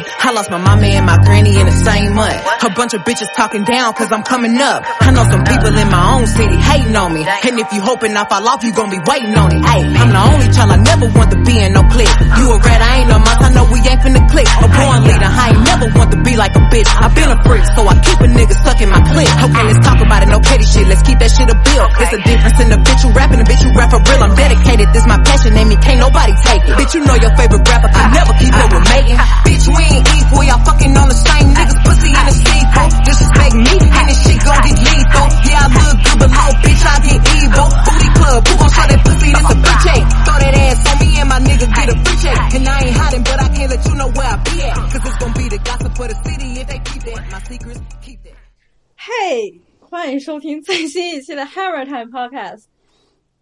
I lost my mama and my granny in the same month. A bunch of bitches talking down cause I'm coming up. I know some people in my own city hating on me. And if you hoping I fall off, you gon' be waiting on it. Hey, I'm the only child I never want to be in no clique. You a rat, I ain't no mouse, I know we ain't finna click. A born leader, I ain't never want to be like a bitch. I been a freak, so I keep a nigga stuck in my clique. Okay, let's talk about it, no petty shit, let's keep that shit a bill. It's a difference in the bitch you rapping and bitch you rap for real. I'm dedicated, this my passion, name me, can't nobody take it. Bitch, you know your favorite rapper can never keep up with Megan. Bitch, we ain't equal, y'all fucking on the same niggas, pussy in the sequel. Disrespect me, and this shit gon' get lethal. Yeah, I look good, but low, bitch, I get evil. Booty club, who gon' show that pussy, this a bitch ain't. Throw that ass on me and my nigga get a free check. And I ain't hiding, but I can't let you know where I be at. Cause it's gon' be the gossip for the city if they keep that. My secrets, keep that. 嘿，欢迎收听最新一期的 Hammer Time Podcast。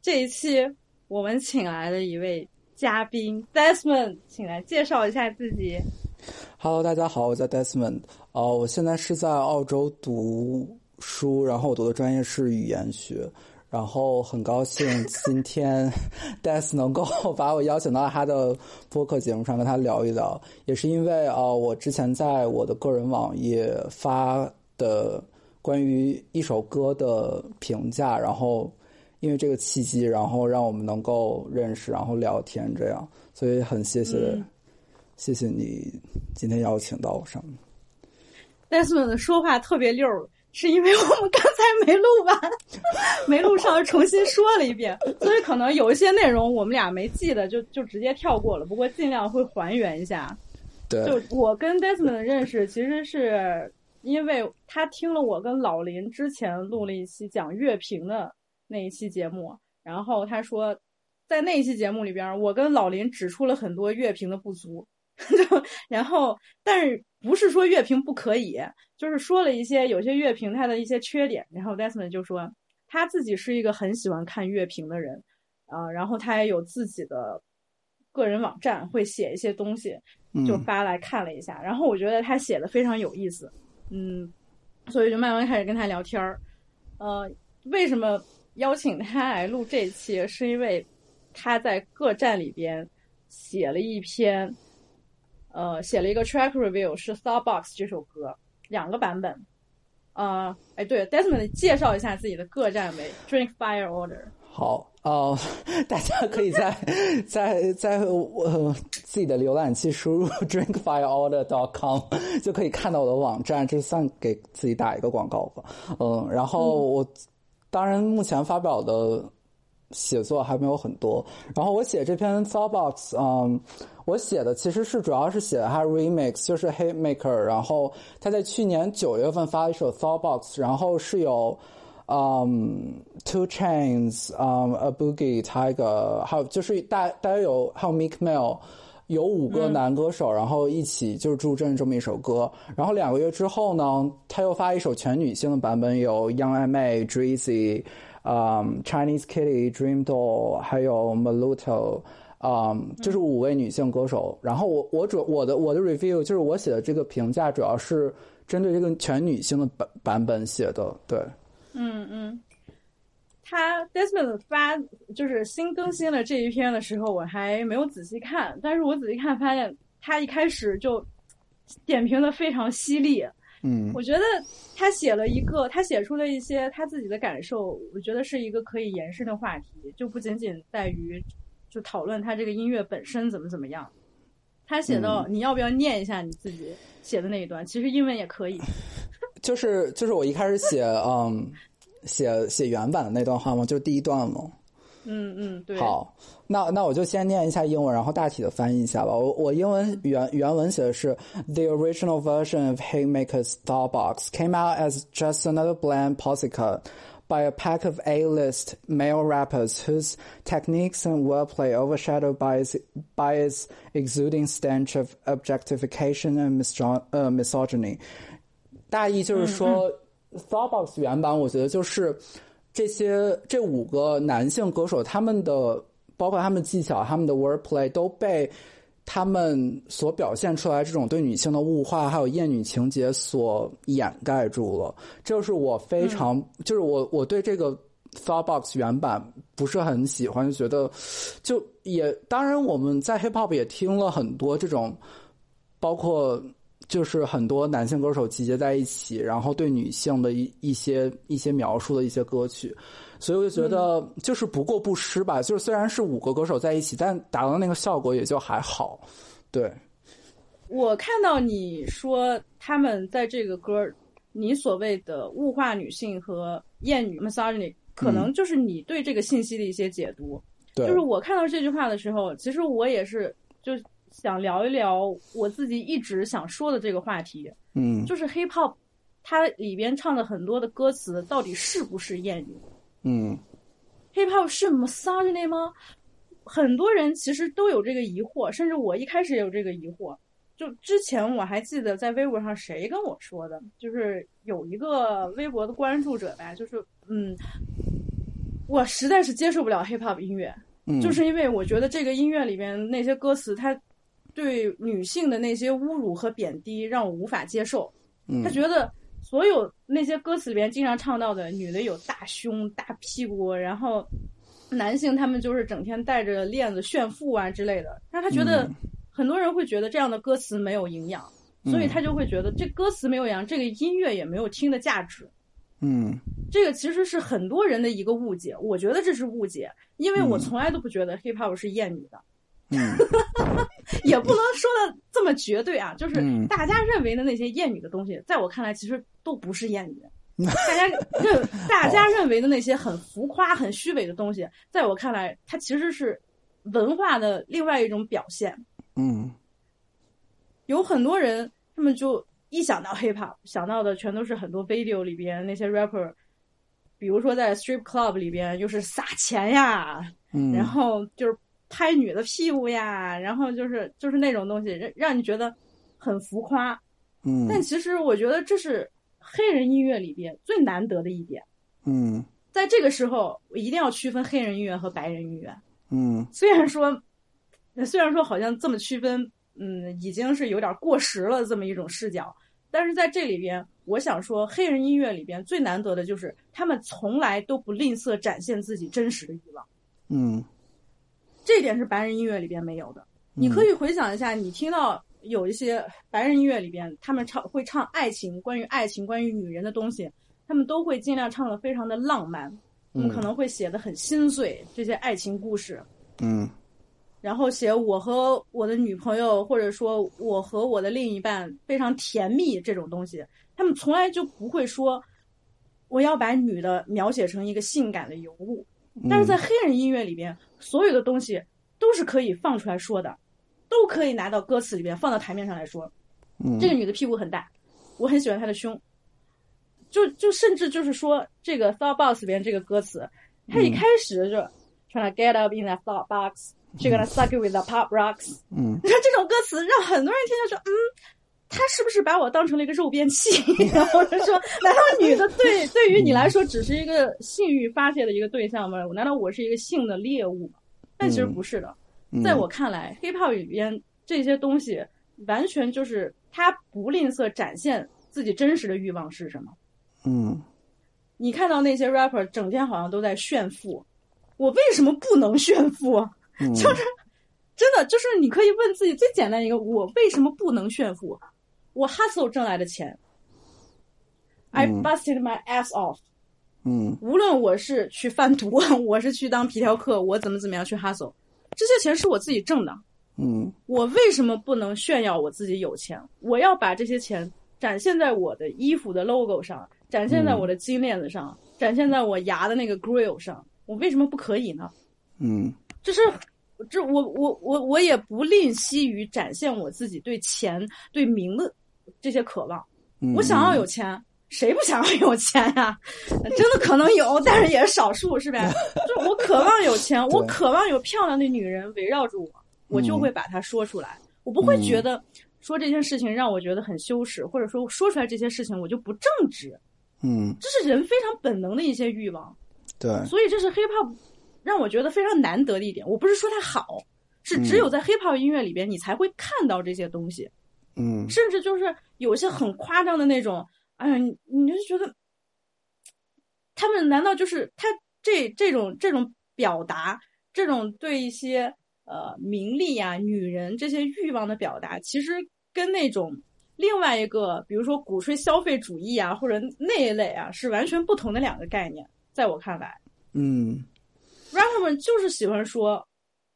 这一期我们请来了一位嘉宾 Desmond，请来介绍一下自己。Hello，大家好，我叫 Desmond。呃，我现在是在澳洲读书，然后我读的专业是语言学。然后很高兴今天 Des 能够把我邀请到他的播客节目上跟他聊一聊，也是因为呃，我之前在我的个人网页发的关于一首歌的评价，然后因为这个契机，然后让我们能够认识，然后聊天这样，所以很谢谢。嗯谢谢你今天邀请到我上。Desmond 的说话特别溜儿，是因为我们刚才没录完，没录上，重新说了一遍，所以可能有一些内容我们俩没记得，就就直接跳过了。不过尽量会还原一下。对，就我跟 Desmond 的认识，其实是因为他听了我跟老林之前录了一期讲乐评的那一期节目，然后他说，在那一期节目里边，我跟老林指出了很多乐评的不足，就 然后但是不是说乐评不可以，就是说了一些有些乐评它的一些缺点，然后 Desmond 就说他自己是一个很喜欢看乐评的人，啊、然后他也有自己的个人网站，会写一些东西。就嗯发来看了一下，然后我觉得他写的非常有意思，嗯，所以就慢慢开始跟他聊天儿。呃，为什么邀请他来录这一期？是因为他在各站里边写了一篇，呃，写了一个 track review，是 Starbucks 这首歌两个版本。呃，哎，对，Desmond 介绍一下自己的各站为，Drink Fire Order。好，呃，大家可以在在在呃自己的浏览器输入 drinkfireorder.com 就可以看到我的网站，这算给自己打一个广告吧。嗯，然后我当然目前发表的写作还没有很多，然后我写这篇 Thoughtbox，嗯，我写的其实是主要是写他 remix，就是 Hitmaker，然后他在去年九月份发了一首 Thoughtbox，然后是有。嗯、Two Chains，嗯、A Boogie Tiger，还有就是大大家有还有 Meek Mill，有五个男歌手，然后一起就是助阵这么一首歌。然后两个月之后呢，他又发一首全女性的版本，有 Young M.A、Drizzy，嗯、Chinese Kitty、Dream Doll，还有 Maluto。嗯，就是五位女性歌手。然后我我主我的我的 review 就是我写的这个评价主要是针对这个全女性的版版本写的，对。嗯嗯，他 Desmond 发就是新更新了这一篇的时候，我还没有仔细看，但是我仔细看发现他一开始就点评的非常犀利。嗯我觉得他写了一个，他写出了一些他自己的感受，我觉得是一个可以延伸的话题，就不仅仅在于就讨论他这个音乐本身怎么怎么样。他写到、你要不要念一下你自己写的那一段？其实英文也可以。就是就是我一开始写嗯写写原版的那段话嘛，就是第一段嘛。嗯嗯，对。好，那那我就先念一下英文，然后大体的翻译一下吧。我我英文原原文写的是：The original version of Hitmaker's Starbucks came out as just another bland postcard by a pack of A-list male rappers whose techniques and wordplay overshadowed by its by its exuding stench of objectification and misog- 呃 misogyny。大意就是说、t h o u g h b o x 原版我觉得就是这些这五个男性歌手，他们的 包括他们技巧、他们的 wordplay 都被他们所表现出来这种对女性的物化，还有厌女情节所掩盖住了。这就是我非常，就是我我对这个 Thoughtbox 原版不是很喜欢，就觉得就也当然我们在 hip hop 也听了很多这种包括就是很多男性歌手集结在一起，然后对女性的一一些一些描述的一些歌曲，所以我就觉得就是不过不失吧。就是虽然是五个歌手在一起，但达到那个效果也就还好。对，我看到你说他们在这个歌儿，你所谓的物化女性和厌女 misogyny，可能就是你对这个信息的一些解读。对，就是我看到这句话的时候，其实我也是就想聊一聊我自己一直想说的这个话题，嗯，就是 hip hop 它里边唱的很多的歌词到底是不是艳女嗯？hip hop 是 misogyny 吗？很多人其实都有这个疑惑，甚至我一开始也有这个疑惑。就之前我还记得在微博上谁跟我说的，就是有一个微博的关注者吧，就是嗯，我实在是接受不了 hip hop 音乐，嗯，就是因为我觉得这个音乐里面那些歌词，它对女性的那些侮辱和贬低让我无法接受。嗯他觉得所有那些歌词里边经常唱到的女的有大胸、大屁股，然后男性他们就是整天带着链子炫富啊之类的，让他觉得嗯。很多人会觉得这样的歌词没有营养，所以他就会觉得这歌词没有营养，这个音乐也没有听的价值。嗯。这个其实是很多人的一个误解，我觉得这是误解，因为我从来都不觉得 hip hop 是厌女的，嗯 也不能说的这么绝对啊，就是嗯大家认为的那些谚语的东西，在我看来其实都不是谚语。大家认大家认为的那些很浮夸、很虚伪的东西，在我看来，它其实是文化的另外一种表现。嗯有很多人，他们就一想到 hip hop，想到的全都是很多 video 里边那些 rapper，比如说在 strip club 里边又是撒钱呀，嗯，然后就是拍女的屁股呀，然后就是就是那种东西，让让你觉得很浮夸。嗯但其实我觉得这是黑人音乐里边最难得的一点。嗯在这个时候，我一定要区分黑人音乐和白人音乐。嗯虽然说，虽然说好像这么区分，嗯，已经是有点过时了这么一种视角，但是在这里边，我想说，黑人音乐里边最难得的就是他们从来都不吝啬展现自己真实的欲望，嗯这一点是白人音乐里边没有的。你可以回想一下，你听到有一些白人音乐里边，他们唱会唱爱情，关于爱情、关于女人的东西，他们都会尽量唱的非常的浪漫，他们可能会写的很心碎这些爱情故事。嗯然后写我和我的女朋友，或者说我和我的另一半非常甜蜜这种东西，他们从来就不会说我要把女的描写成一个性感的尤物。但是在黑人音乐里边，所有的东西都是可以放出来说的，都可以拿到歌词里边放到台面上来说。嗯这个女的屁股很大，我很喜欢她的胸。就就甚至就是说，这个 thought box 里边这个歌词，它一开始就 trying to get up in that thought box, she gonna suck it with the pop rocks。嗯你看这种歌词，让很多人听就说，嗯，他是不是把我当成了一个肉便器？然后就说，难道女的对对于你来说只是一个性欲发泄的一个对象吗？难道我是一个性的猎物吗？但其实不是的，嗯在我看来，hip hop 里边这些东西完全就是他不吝啬展现自己真实的欲望是什么。嗯你看到那些 rapper 整天好像都在炫富，我为什么不能炫富？嗯就是真的，就是你可以问自己最简单一个：我为什么不能炫富？我 hustle 挣来的钱，I 嗯 busted my ass off。嗯无论我是去贩毒，我是去当皮条客，我怎么怎么样去 hustle，这些钱是我自己挣的。嗯我为什么不能炫耀我自己有钱？我要把这些钱展现在我的衣服的 logo 上，展现在我的金链子上，展现在我牙的那个 grill 上。我为什么不可以呢？嗯就是这我我我我也不吝惜于展现我自己对钱对名的这些渴望。嗯，我想要有钱，谁不想要有钱呀、真的可能有，但是也是少数，是呗？就我渴望有钱，我 渴望有漂亮的女人围绕着我，我就会把它说出来。我不会觉得说这件事情让我觉得很羞耻，或者说说出来这些事情我就不正直。嗯这是人非常本能的一些欲望。对所以这是 hip hop 让我觉得非常难得的一点。我不是说它好，是只有在 hip hop 音乐里边你才会看到这些东西，嗯甚至就是有一些很夸张的那种，哎呀，你你就觉得他们难道就是他这这种这种表达，这种对一些呃名利呀、女人这些欲望的表达，其实跟那种另外一个，比如说鼓吹消费主义啊，或者那一类啊，是完全不同的两个概念。在我看来，嗯，rapper 们就是喜欢说，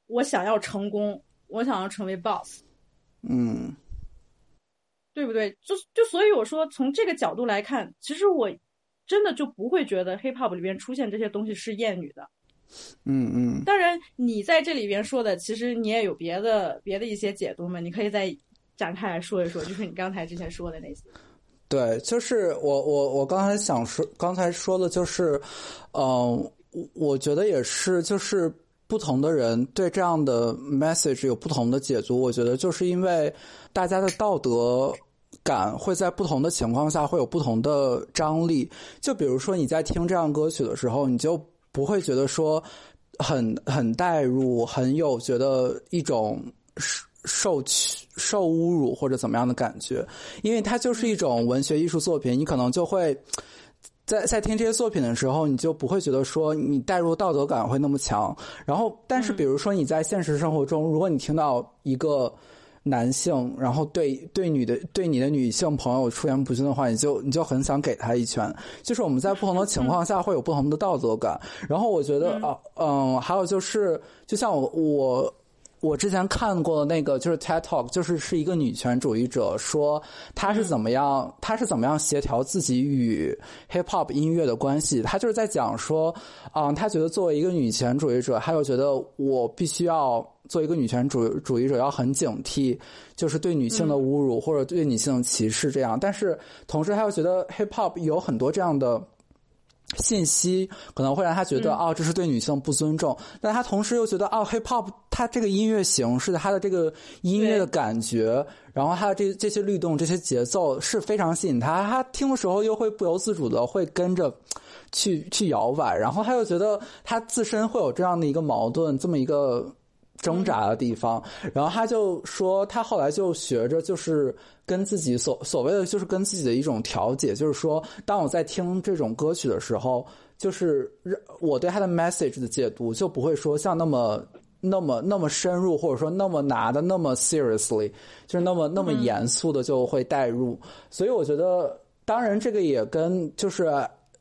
我想要成功，我想要成为 boss，嗯，对不对？就就所以我说，从这个角度来看，其实我真的就不会觉得 hip hop 里边出现这些东西是厌女的。嗯嗯，当然，你在这里边说的，其实你也有别的别的一些解读嘛，你可以再展开来说一说，就是你刚才之前说的那些。对，就是我我我刚才想说，刚才说的就是，嗯，我觉得也是，就是不同的人对这样的 message 有不同的解读。我觉得就是因为大家的道德感会在不同的情况下会有不同的张力。就比如说你在听这样歌曲的时候，你就。不会觉得说很很代入，很有觉得一种受屈、受侮辱或者怎么样的感觉，因为它就是一种文学艺术作品，你可能就会在在听这些作品的时候，你就不会觉得说你带入道德感会那么强。然后，但是比如说你在现实生活中，如果你听到一个。男性，然后对对女的对你的女性朋友出言不逊的话，你就你就很想给他一拳。就是我们在不同的情况下会有不同的道德感。然后我觉得啊，嗯，还有就是，就像我我。我之前看过的那个就是 TED Talk，就是是一个女权主义者说她是怎么样，她是怎么样协调自己与 Hip Hop 音乐的关系。她就是在讲说，啊，她觉得作为一个女权主义者，还有觉得我必须要做一个女权主主义者，要很警惕，就是对女性的侮辱或者对女性的歧视这样。但是同时，他又觉得 Hip Hop 有很多这样的。信息可能会让他觉得哦，这是对女性不尊重，但他同时又觉得哦，hip hop 它这个音乐形式，它的这个音乐的感觉，然后它的这这些律动、这些节奏是非常吸引他，他听的时候又会不由自主的会跟着去去摇摆，然后他又觉得他自身会有这样的一个矛盾，这么一个。挣扎的地方，然后他就说，他后来就学着，就是跟自己所所谓的，就是跟自己的一种调节，就是说，当我在听这种歌曲的时候，就是我对他的 message 的解读就不会说像那么那么那么深入，或者说那么拿的那么 seriously，就是那么那么严肃的就会带入。所以我觉得，当然这个也跟就是。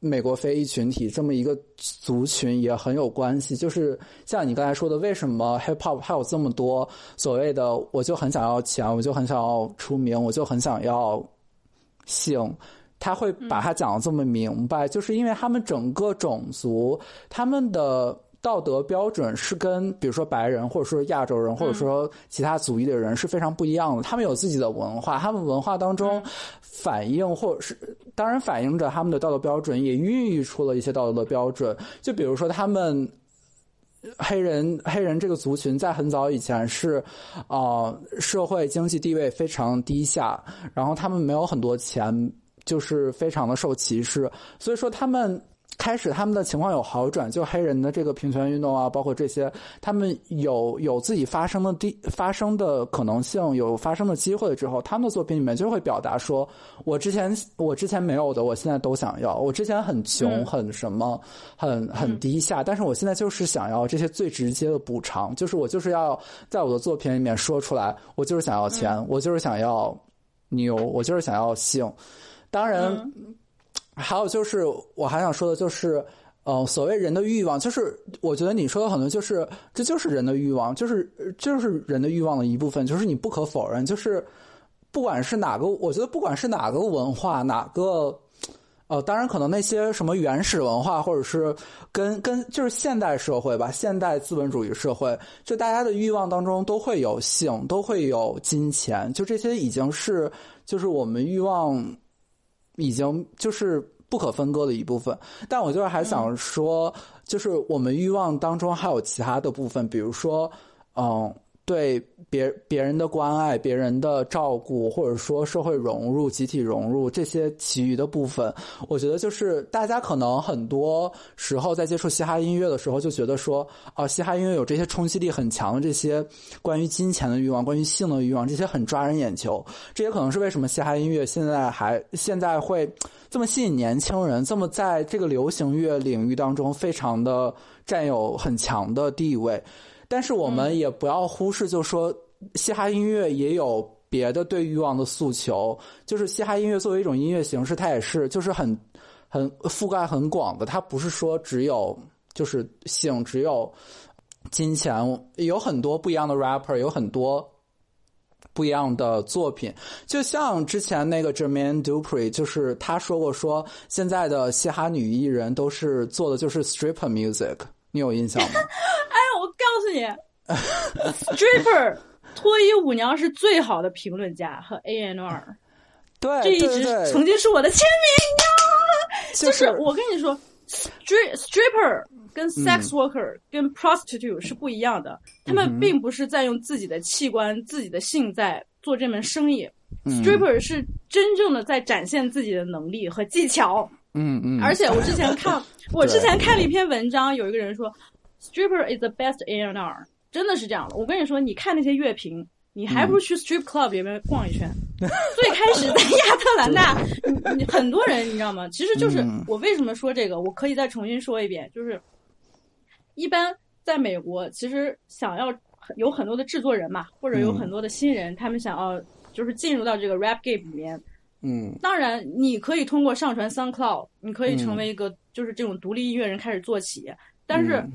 美国非裔群体这么一个族群也很有关系，就是像你刚才说的，为什么 hip hop 还有这么多所谓的，我就很想要钱，我就很想要出名，我就很想要性，他会把它讲的这么明白，就是因为他们整个种族，他们的。道德标准是跟比如说白人或者说亚洲人或者说其他族裔的人是非常不一样的。他们有自己的文化，他们文化当中反映或者是当然反映着他们的道德标准，也孕育出了一些道德的标准。就比如说他们黑人黑人这个族群在很早以前是啊社会经济地位非常低下，然后他们没有很多钱，就是非常的受歧视，所以说他们。开始他们的情况有好转，就黑人的这个平权运动啊，包括这些，他们有有自己发生的地发生的可能性，有发生的机会之后，他们的作品里面就会表达说，我之前我之前没有的，我现在都想要。我之前很穷，很什么，很很低下，但是我现在就是想要这些最直接的补偿，就是我就是要在我的作品里面说出来，我就是想要钱，我就是想要牛，我就是想要性。当然。还有就是，我还想说的就是，呃，所谓人的欲望，就是我觉得你说的很多，就是这就是人的欲望，就是就是人的欲望的一部分，就是你不可否认，就是不管是哪个，我觉得不管是哪个文化，哪个，呃，当然可能那些什么原始文化，或者是跟跟就是现代社会吧，现代资本主义社会，就大家的欲望当中都会有性，都会有金钱，就这些已经是就是我们欲望。已经就是不可分割的一部分，但我就是还想说，就是我们欲望当中还有其他的部分，比如说，嗯。对别别人的关爱、别人的照顾，或者说社会融入、集体融入这些其余的部分，我觉得就是大家可能很多时候在接触嘻哈音乐的时候，就觉得说，哦，嘻哈音乐有这些冲击力很强的这些关于金钱的欲望、关于性的欲望，这些很抓人眼球。这也可能是为什么嘻哈音乐现在还现在会这么吸引年轻人，这么在这个流行乐领域当中非常的占有很强的地位。但是我们也不要忽视，就是说，嘻哈音乐也有别的对欲望的诉求。就是嘻哈音乐作为一种音乐形式，它也是就是很很覆盖很广的，它不是说只有就是性，只有金钱，有很多不一样的 rapper，有很多。不一样的作品，就像之前那个 Jermaine Dupri，就是他说过，说现在的嘻哈女艺人都是做的就是 stripper music，你有印象吗？诉你，stripper 脱衣舞娘是最好的评论家和 A N R，对，这一直曾经是我的签名呀。就是我跟你说，strip stripper。跟 sex worker、跟 prostitute 是不一样的，他们并不是在用自己的器官、自己的性在做这门生意。stripper 是真正的在展现自己的能力和技巧。嗯嗯。而且我之前看，我之前看了一篇文章，有一个人说，stripper is the best A&R，真的是这样的。我跟你说，你看那些乐评，你还不如去 strip club 里面逛一圈。最开始在亚特兰大，你很多人你知道吗？其实就是我为什么说这个，我可以再重新说一遍，就是。一般在美国，其实想要有很多的制作人嘛，或者有很多的新人，他们想要就是进入到这个 rap game 里面。嗯，当然你可以通过上传 SoundCloud，你可以成为一个就是这种独立音乐人开始做起。但是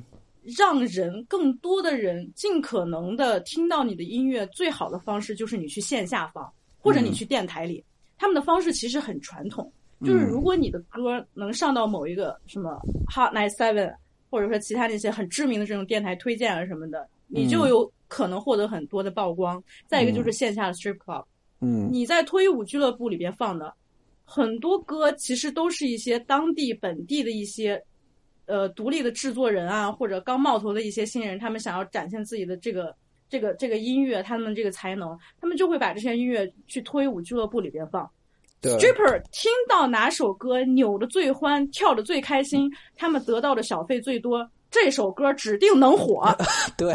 让人更多的人尽可能的听到你的音乐，最好的方式就是你去线下放，或者你去电台里。他们的方式其实很传统，就是如果你的歌能上到某一个什么 Hot Night Seven。或者说其他那些很知名的这种电台推荐啊什么的，你就有可能获得很多的曝光。再一个就是线下的 strip club，嗯，你在脱衣舞俱乐部里边放的很多歌，其实都是一些当地本地的一些呃独立的制作人啊，或者刚冒头的一些新人，他们想要展现自己的这个这个这个音乐，他们这个才能，他们就会把这些音乐去脱衣舞俱乐部里边放。Stripper 听到哪首歌扭的最欢，跳的最开心，他们得到的小费最多，这首歌指定能火。对，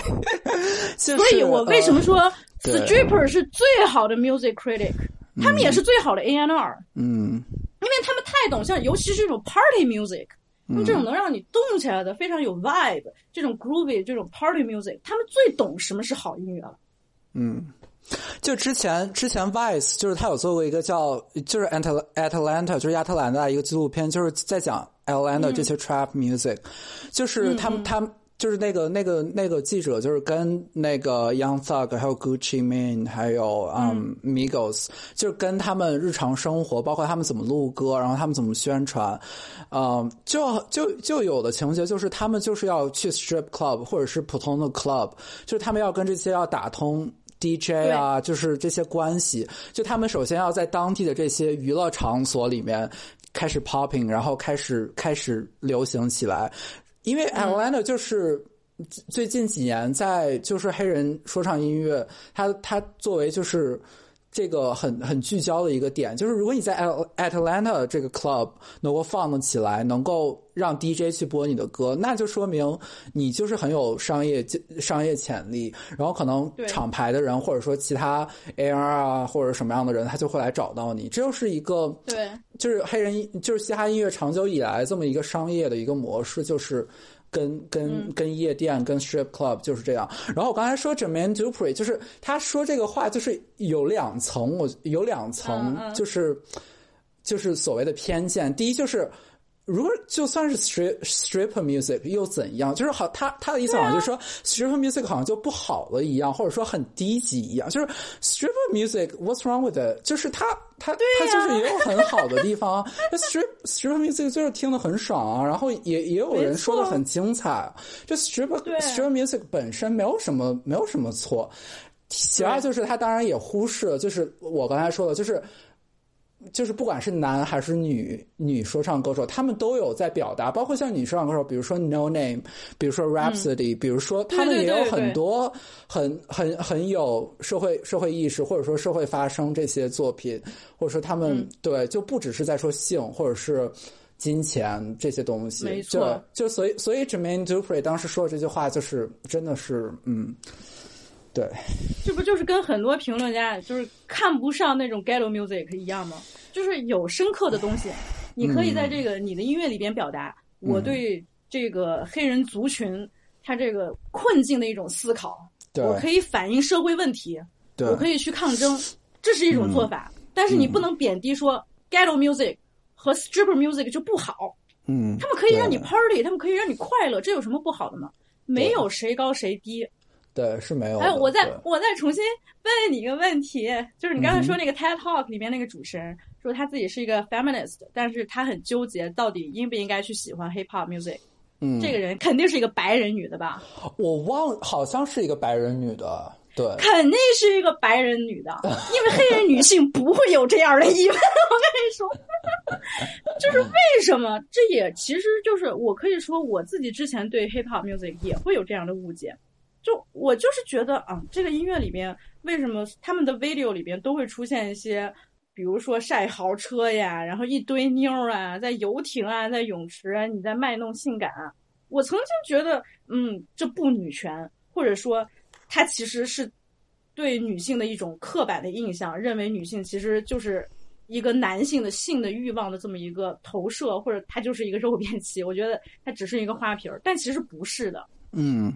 所以我为什么说 Stripper 是最好的 music critic，他们也是最好的 A N R。嗯，因为他们太懂，像尤其是这种 party music，这种能让你动起来的，非常有 vibe，这种 groovy，这种 party music，他们最懂什么是好音乐了。嗯。就之前之前 Vice 就是他有做过一个叫就是 At Atlanta 就是亚特兰大一个纪录片，就是在讲 Atlanta 这些 trap music，就是他们他们就是那个那个那个记者就是跟那个 Young Thug 还有 Gucci Mane 还有嗯 Migos，就是跟他们日常生活，包括他们怎么录歌，然后他们怎么宣传，嗯，就就就有的情节就是他们就是要去 strip club 或者是普通的 club，就是他们要跟这些要打通。DJ 啊，就是这些关系，就他们首先要在当地的这些娱乐场所里面开始 popping，然后开始开始流行起来。因为 Atlanta 就是最近几年在就是黑人说唱音乐，它它作为就是。这个很很聚焦的一个点，就是如果你在 Atlanta 这个 club 能够放得起来，能够让 DJ 去播你的歌，那就说明你就是很有商业商业潜力。然后可能厂牌的人，或者说其他 AR 啊，或者什么样的人，他就会来找到你。这就是一个对，就是黑人就是嘻哈音乐长久以来这么一个商业的一个模式，就是。跟跟跟夜店跟 strip club 就是这样。然后我刚才说 Jermaine Dupri，就是他说这个话就是有两层，我有两层，就是就是所谓的偏见。第一就是。如果就算是 strip strip music 又怎样？就是好，他他的意思好像就是说 strip music 好像就不好了一样，或者说很低级一样。就是 strip music，what's wrong with it？就是他他他就是也有很好的地方。strip strip music 就是听得很爽啊，然后也也有人说的很精彩。就 strip strip music 本身没有什么没有什么错。其二就是他当然也忽视了，就是我刚才说的，就是。就是不管是男还是女女说唱歌手，他们都有在表达，包括像女说唱歌手，比如说 No Name，比如说 Rhapsody，比如说他们也有很多很很很有社会社会意识，或者说社会发生这些作品，或者说他们对就不只是在说性或者是金钱这些东西，没。错，就所以所以 Jermaine Dupri 当时说的这句话，就是真的是嗯。对，这不就是跟很多评论家就是看不上那种 ghetto music 一样吗？就是有深刻的东西，你可以在这个你的音乐里边表达我对这个黑人族群他这个困境的一种思考，我可以反映社会问题，我可以去抗争，这是一种做法。但是你不能贬低说 ghetto music 和 stripper music 就不好，嗯，他们可以让你 party，他们可以让你快乐，这有什么不好的吗？没有谁高谁低。对是没有的。还有，我再我再重新问你一个问题，就是你刚才说那个 TED Talk 里面那个主持人说他自己是一个 feminist，但是他很纠结到底应不应该去喜欢 hip hop music。嗯，这个人肯定是一个白人女的吧？我忘好像是一个白人女的，对，肯定是一个白人女的，因为黑人女性不会有这样的疑问。我跟你说，就是为什么？这也其实就是我可以说我自己之前对 hip hop music 也会有这样的误解。就我就是觉得啊，这个音乐里边为什么他们的 video 里边都会出现一些，比如说晒豪车呀，然后一堆妞啊，在游艇啊，在泳池啊，你在卖弄性感啊。我曾经觉得，嗯，这不女权，或者说，它其实是对女性的一种刻板的印象，认为女性其实就是一个男性的性的欲望的这么一个投射，或者它就是一个肉 便器。我觉得它只是一个花瓶儿，但其实不是的。嗯，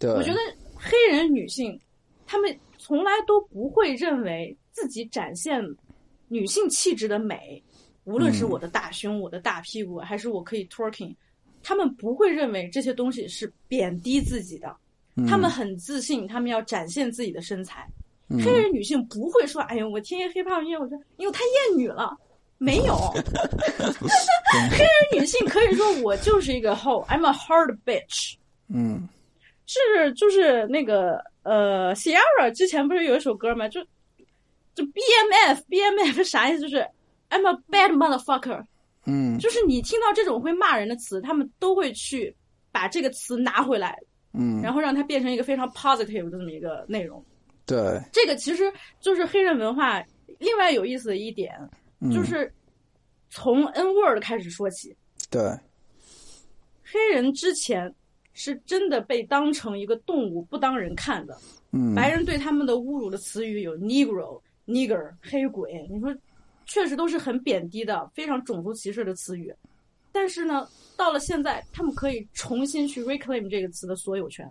对，我觉得黑人女性，她们从来都不会认为自己展现女性气质的美，无论是我的大胸、我的大屁股，还是我可以 twerking，她们不会认为这些东西是贬低自己的。她们很自信，她们要展现自己的身材。黑人女性不会说：“哎呦，我听 hiphop 音乐，我觉得，因为太厌女了。”没有，黑人女性可以说我就是一个 hoe，I'm a hard bitch。嗯是就是那个呃，Sierra 之前不是有一首歌吗？就就 BMF，BMF 啥意思？就是 I'm a bad motherfucker。嗯就是你听到这种会骂人的词，他们都会去把这个词拿回来，嗯，然后让它变成一个非常 positive 的这么一个内容。对，这个其实就是黑人文化另外有意思的一点，嗯就是从 N word 开始说起。对，黑人之前是真的被当成一个动物不当人看的，嗯白人对他们的侮辱的词语有 negro、nigger、黑鬼，你说确实都是很贬低的、非常种族歧视的词语。但是呢，到了现在，他们可以重新去 reclaim 这个词的所有权。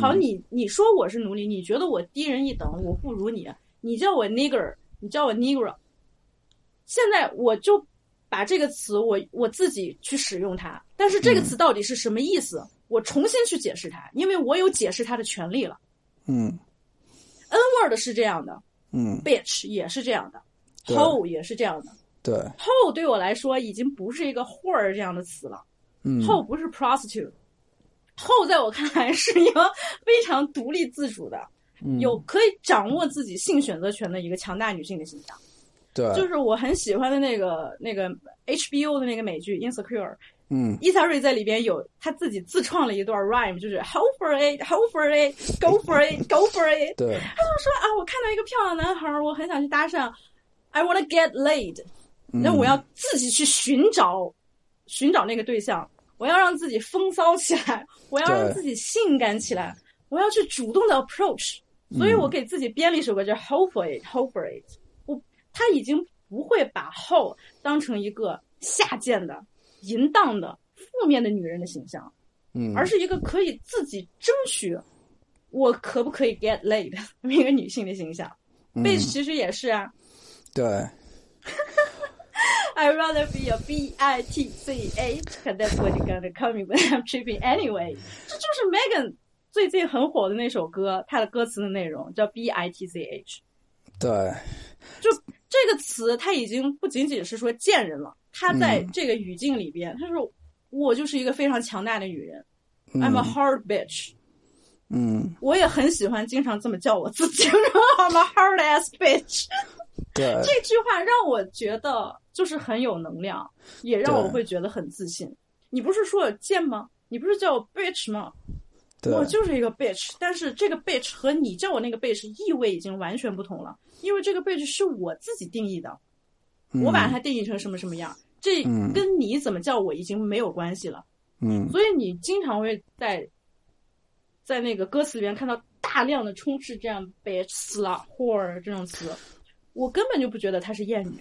好，你你说我是奴隶，你觉得我低人一等，我不如你，你叫我 nigger，你叫我 negro，现在我就把这个词我我自己去使用它，但是这个词到底是什么意思，我重新去解释它，因为我有解释它的权利了。嗯。N word 是这样的嗯，bitch 也是这样的对，hoe 也是这样的。对，hoe 对我来说已经不是一个 whore 这样的词了。嗯，hoe 不是 prostitute。hoe 在我看来是一个非常独立自主的，嗯。有可以掌握自己性选择权的一个强大女性的形象。对，就是我很喜欢的那个那个 HBO 的那个美剧《Insecure》，嗯。伊萨瑞在里边有他自己自创了一段 rhyme，就是 Ho for it，Ho for it，Go for it，Go for it。对，他就说啊，我看到一个漂亮男孩儿，我很想去搭讪，I wanna get laid，那嗯。我要自己去寻找寻找那个对象，我要让自己风骚起来，我要让自己性感起来，我要去主动的 approach，所以我给自己编了一首歌叫 Ho for it，Ho for it。我他已经不会把 Ho 当成一个下贱的、淫荡的、负面的女人的形象，嗯，而是一个可以自己争取我可不可以 get laid 的一个女性的形象。嗯 bitch 其实也是啊对，，I rather be a B I T C H，cause that's what you're gonna call me when I'm tripping anyway。这就是 Megan 最近很火的那首歌，它的歌词的内容叫 B I T C H。对，就这个词，它已经不仅仅是说贱人了，它在嗯这个语境里边，他说我就是一个非常强大的女人、嗯 i m a hard bitch。嗯，我也很喜欢经常这么叫我自己，I'm a hard ass bitch。对，这句话让我觉得就是很有能量，也让我会觉得很自信。你不是说我贱吗？你不是叫我 bitch 吗？对，我就是一个 bitch，但是这个 bitch 和你叫我那个 bitch 意味已经完全不同了，因为这个 bitch 是我自己定义的，我把它定义成什么什么样，这嗯。跟你怎么叫我已经没有关系了。嗯。所以你经常会在在那个歌词里面看到大量的充斥这样 bitch、slut、whore 这种词，我根本就不觉得它是谚语，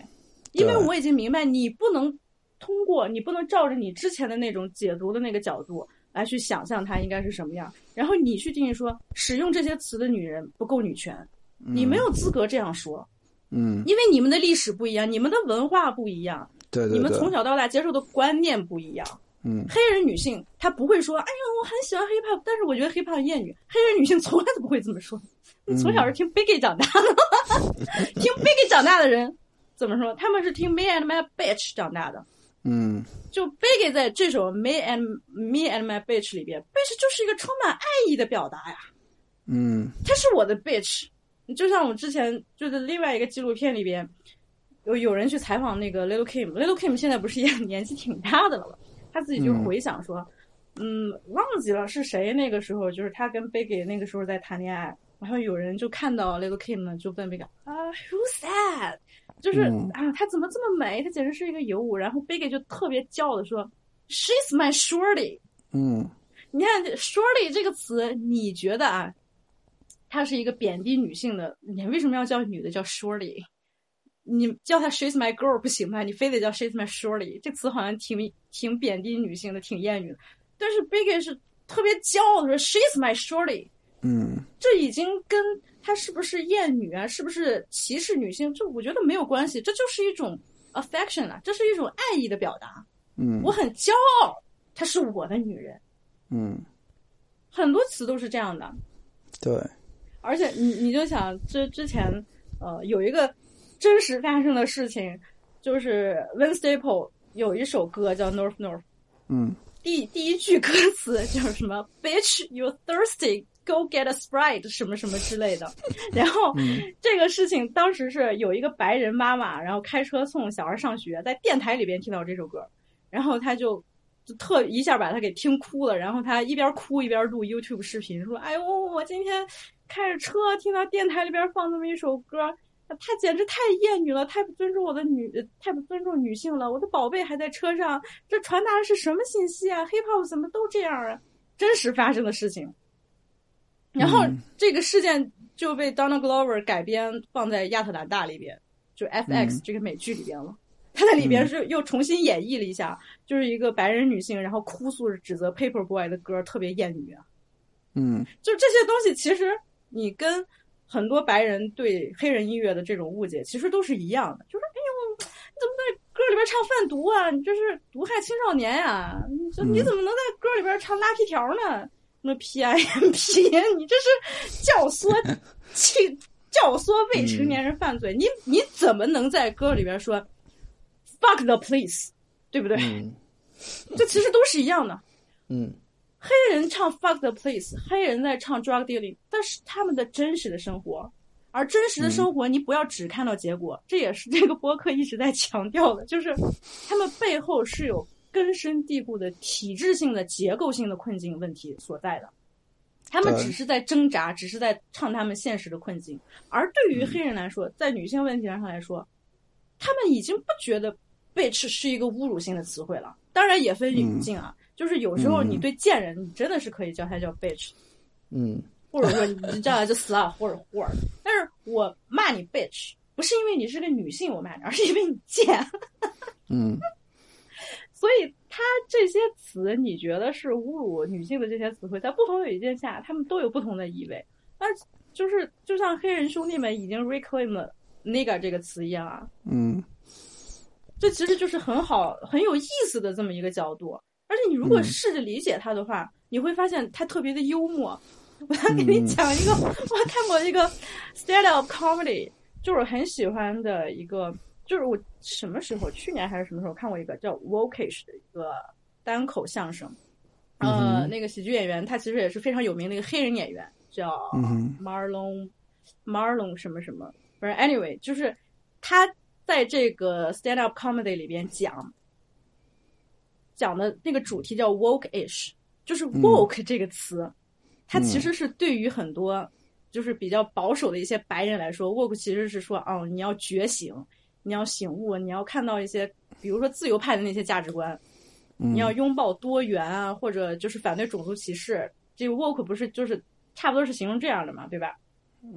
因为我已经明白你不能通过你不能照着你之前的那种解读的那个角度来去想象她应该是什么样，然后你去定义说使用这些词的女人不够女权，你没有资格这样说，嗯，因为你们的历史不一样，你们的文化不一样，对对对，你们从小到大接受的观念不一样。嗯黑人女性她不会说：“哎呀，我很喜欢 hip hop，但是我觉得 hip hop 厌女。”黑人女性从来都不会这么说。你从小是听 Biggie 长大的，听 Biggie 长大的人怎么说？他们是听 Me and My Bitch 长大的。嗯就 Biggie 在这首 Me and Me and My Bitch 里边，bitch 就是一个充满爱意的表达呀。嗯她是我的 bitch，就像我之前就是另外一个纪录片里边，有有人去采访那个 Little Kim，Little Kim 现在不是也 年纪挺大的了吗？他自己就回想说，嗯忘记了是谁那个时候，就是他跟 Biggie 那个时候在谈恋爱，然后有人就看到 Little Kim 呢，就问 Biggie 啊，Who's that？就是、嗯啊，她怎么这么美？她简直是一个尤物。然后 Biggie 就特别骄傲的说，She's my shorty。嗯你看 “shorty” 这个词，你觉得啊，它是一个贬低女性的？你为什么要叫女的叫 shorty？你叫她 “she's my girl” 不行吗？你非得叫 “she's my shorty”，这词好像挺挺贬低女性的，挺厌女的。但是 Biggie 是特别骄傲的说 “she's my shorty”，嗯这已经跟她是不是厌女啊，是不是歧视女性，这我觉得没有关系，这就是一种 affection 啊，这是一种爱意的表达。嗯我很骄傲，她是我的女人。嗯，很多词都是这样的。对，而且你你就想，之之前呃有一个真实发生的事情，就是 Win Staple 有一首歌叫 North North，嗯第第一句歌词就是什么 Bitch you thirsty go get a Sprite 什么什么之类的。然后、这个事情当时是有一个白人妈妈，然后开车送小孩上学，在电台里边听到这首歌，然后他就。就特一下把他给听哭了，然后他一边哭一边录 YouTube 视频，说：“哎呦，我今天开着车听到电台里边放这么一首歌，他简直太厌女了，太不尊重我的女，呃太不尊重女性了。我的宝贝还在车上，这传达的是什么信息啊？hiphop 怎么都这样啊？真实发生的事情。然后、嗯这个事件就被 Donna Glover 改编放在亚特兰大里边，就 FX 嗯这个美剧里边了。他在里边是又重新演绎了一下，就是一个白人女性，然后哭诉着指责 Paperboy 的歌特别艳女啊。嗯就这些东西，其实你跟很多白人对黑人音乐的这种误解，其实都是一样的。就是哎呦，你怎么在歌里边唱贩毒啊？你这是毒害青少年呀、你这你怎么能在歌里边唱拉皮条呢？什么 P I M P，你这是教唆青教唆未成年人犯罪。你你怎么能在歌里边说 fuck the police，对不对？嗯。这其实都是一样的。嗯。黑人唱 fuck the police，黑人在唱 drug dealing，但是他们的真实的生活，而真实的生活你不要只看到结果，这也是这个播客一直在强调的，就是他们背后是有根深蒂固的体制性的结构性的困境问题所在的。他们只是在挣扎，只是在唱他们现实的困境，而对于黑人来说，在女性问题上来说，他们已经不觉得 bitch 是一个侮辱性的词汇了。当然也分语境啊，就是有时候你对贱人，你真的是可以叫他叫 bitch，嗯或者说你叫他就 slut 或者 whore。但是我骂你 bitch，不是因为你是个女性我骂你，而是因为你贱。嗯所以他这些词，你觉得是侮辱女性的这些词汇，在不同的语境下，他们都有不同的意味。那就是就像黑人兄弟们已经 reclaim 了 nigger 这个词一样啊，嗯这其实就是很好、很有意思的这么一个角度。而且你如果试着理解它的话，你会发现它特别的幽默。我要给你讲一个，我还看过一个 stand up comedy，就是我很喜欢的一个，就是我什么时候去年还是什么时候看过一个叫 Wokish 的一个单口相声。呃，那个喜剧演员他其实也是非常有名的一个黑人演员，叫 Marlon、Marlon 什么什么，不是 anyway，就是他在这个 stand up comedy 里边讲讲的那个主题叫 woke-ish，就是 woke 这个词，它其实是对于很多就是比较保守的一些白人来说，woke 其实是说哦，你要觉醒，你要醒悟，你要看到一些比如说自由派的那些价值观，你要拥抱多元啊，或者就是反对种族歧视。这个 woke 不是就是差不多是形容这样的嘛，对吧？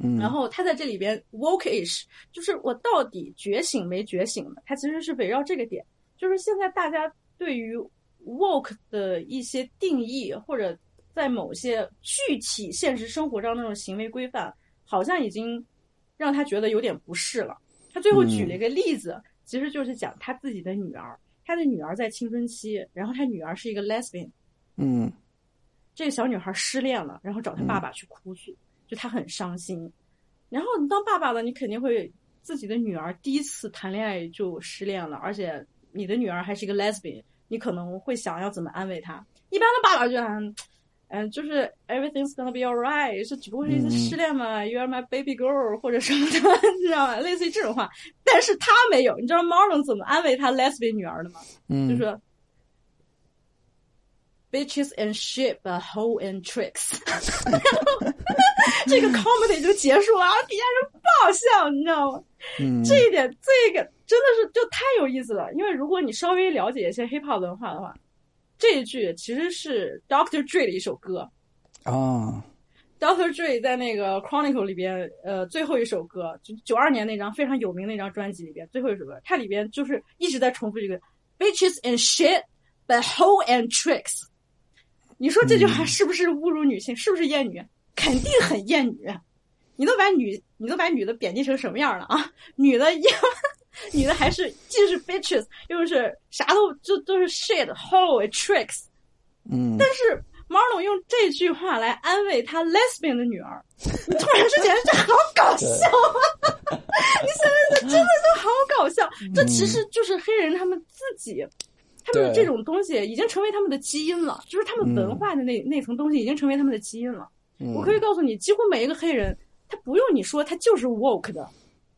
嗯，然后他在这里边 woke-ish，就是我到底觉醒没觉醒呢？它其实是围绕这个点，就是现在大家对于 woke 的一些定义，或者在某些具体现实生活中那种行为规范，好像已经让他觉得有点不适了。他最后举了一个例子，其实就是讲他自己的女儿，他的女儿在青春期，然后他女儿是一个 lesbian，嗯。这个小女孩失恋了，然后找他爸爸去哭诉，就他很伤心。然后你当爸爸了，你肯定会自己的女儿第一次谈恋爱就失恋了，而且你的女儿还是一个 lesbian，你可能会想要怎么安慰她。一般的爸爸就很，嗯，就是 everything's gonna be alright，是只不过是一次失恋嘛、y o u are my baby girl 或者什么的，你知道吗？类似于这种话。但是他没有，你知道 Marlon 怎么安慰他 lesbian 女儿的吗？嗯，就说 bitches and shit, but hoe and tricks。这个 comedy 就结束了，然后底下人爆笑，你知道吗？嗯这一点，这个真的是就太有意思了。因为如果你稍微了解一些 hip hop 文化的话，这一句其实是 Doctor Dre 的一首歌。啊 Doctor Dre 在那个 Chronicle 里边，呃，最后一首歌，就九二年那张非常有名的一张专辑里边，最后一首歌，它里边就是一直在重复这个 bitches and shit, but hoe and tricks。你说这句话是不是侮辱女性？是不是厌女？肯定很厌女。你都把女，你都把女的贬低成什么样了啊？女的要，女的还是既是 bitches，又是啥都就都是 shit, hoe and tricks。嗯，但是 Marlon 用这句话来安慰他 lesbian 的女儿，你突然之间这好搞笑啊！你想想，这真的就好搞笑。这其实就是黑人他们自己，他们的这种东西已经成为他们的基因了，就是他们文化的那、那层东西已经成为他们的基因了。我可以告诉你，几乎每一个黑人，他不用你说，他就是 woke 的。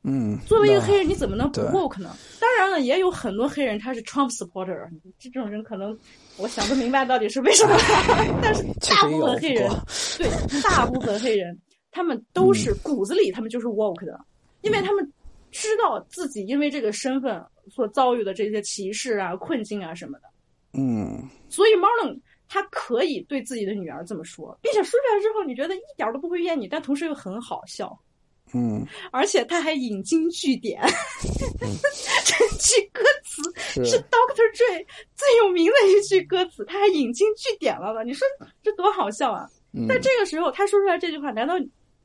嗯，作为一个黑人，你怎么能不对 woke 呢？当然了，也有很多黑人他是 Trump supporter，这种人可能我想不明白到底是为什么。但是大部分黑人，对大部分黑人，他们都是骨子里他们就是 woke 的，因为他们知道自己因为这个身份所遭遇的这些歧视啊、困境啊什么的。嗯所以 Marlon 他可以对自己的女儿这么说，并且说出来之后，你觉得一点都不会怨你，但同时又很好笑。嗯，而且他还引经据典，这句歌词是。是 Doctor Dre 最有名的一句歌词，他还引经据典了呢。你说这多好笑啊！嗯。在这个时候，他说出来这句话，难道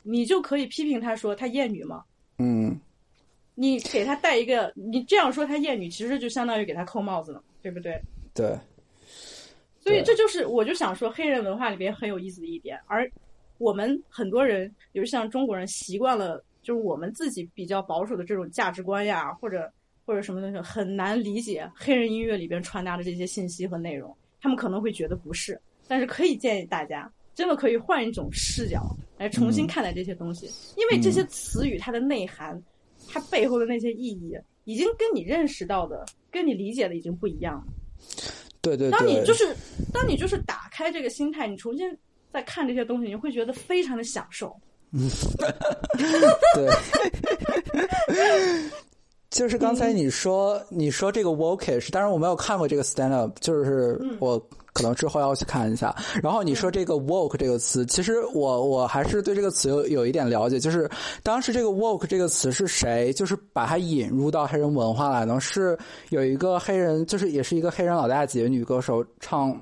你就可以批评他说他厌女吗？嗯。你给他戴一个，你这样说他厌女，其实就相当于给他扣帽子了，对不对？对，所以这就是我就想说，黑人文化里边很有意思的一点，而我们很多人，比如像中国人，习惯了就是我们自己比较保守的这种价值观呀，或者或者什么东西，很难理解黑人音乐里边传达的这些信息和内容，他们可能会觉得不是，但是可以建议大家。真的可以换一种视角来重新看待这些东西，因为这些词语它的内涵，它背后的那些意义，已经跟你认识到的、跟你理解的已经不一样了。对对对，当你就是当你就是打开这个心态，你重新再看这些东西，你会觉得非常的享受。对，就是刚才你说、你说这个 wokish，当然我没有看过这个 stand up，就是我可能之后要去看一下。然后你说这个 woke 这个词，其实我我还是对这个词有有一点了解，就是当时这个 woke 这个词是谁，就是把它引入到黑人文化来呢？是有一个黑人，就是也是一个黑人老大姐女歌手唱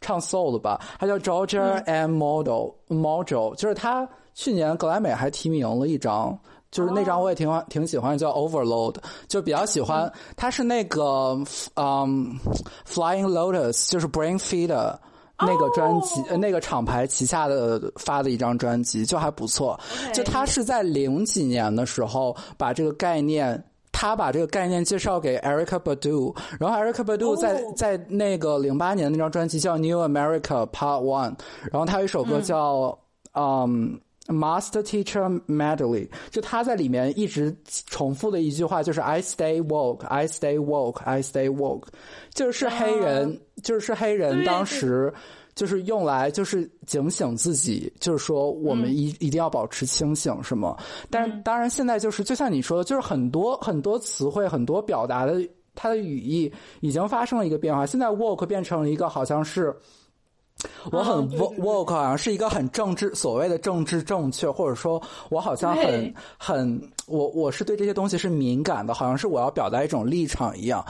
唱 soul 的吧，他叫 Georgia and Model Model，就是他去年格莱美还提名了一张。就是那张我也挺欢挺喜欢，叫 Overload，就比较喜欢。它是那个嗯，Flying Lotus，就是 Brain Feeder 那个专辑，呃那个厂牌旗下的发的一张专辑，就还不错。就他是在零几年的时候把这个概念。他把这个概念介绍给 Erica Badu，然后 Erica Badu 在、哦在那个零八年的那张专辑叫 New America Part One，然后他有一首歌叫嗯。Master Teacher Medley，就他在里面一直重复的一句话就是 "I stay woke, I stay woke, I stay woke"，就是黑人，就是黑人当时就是用来就是警醒自己，就是说我们一、一定要保持清醒，是吗？但是当然现在就是就像你说的，就是很多很多词汇，很多表达的它的语义已经发生了一个变化。现在 woke 变成了一个好像是。我很 woke，好像是一个很政治所谓的政治正确，或者说我好像很很我我是对这些东西是敏感的，好像是我要表达一种立场一样。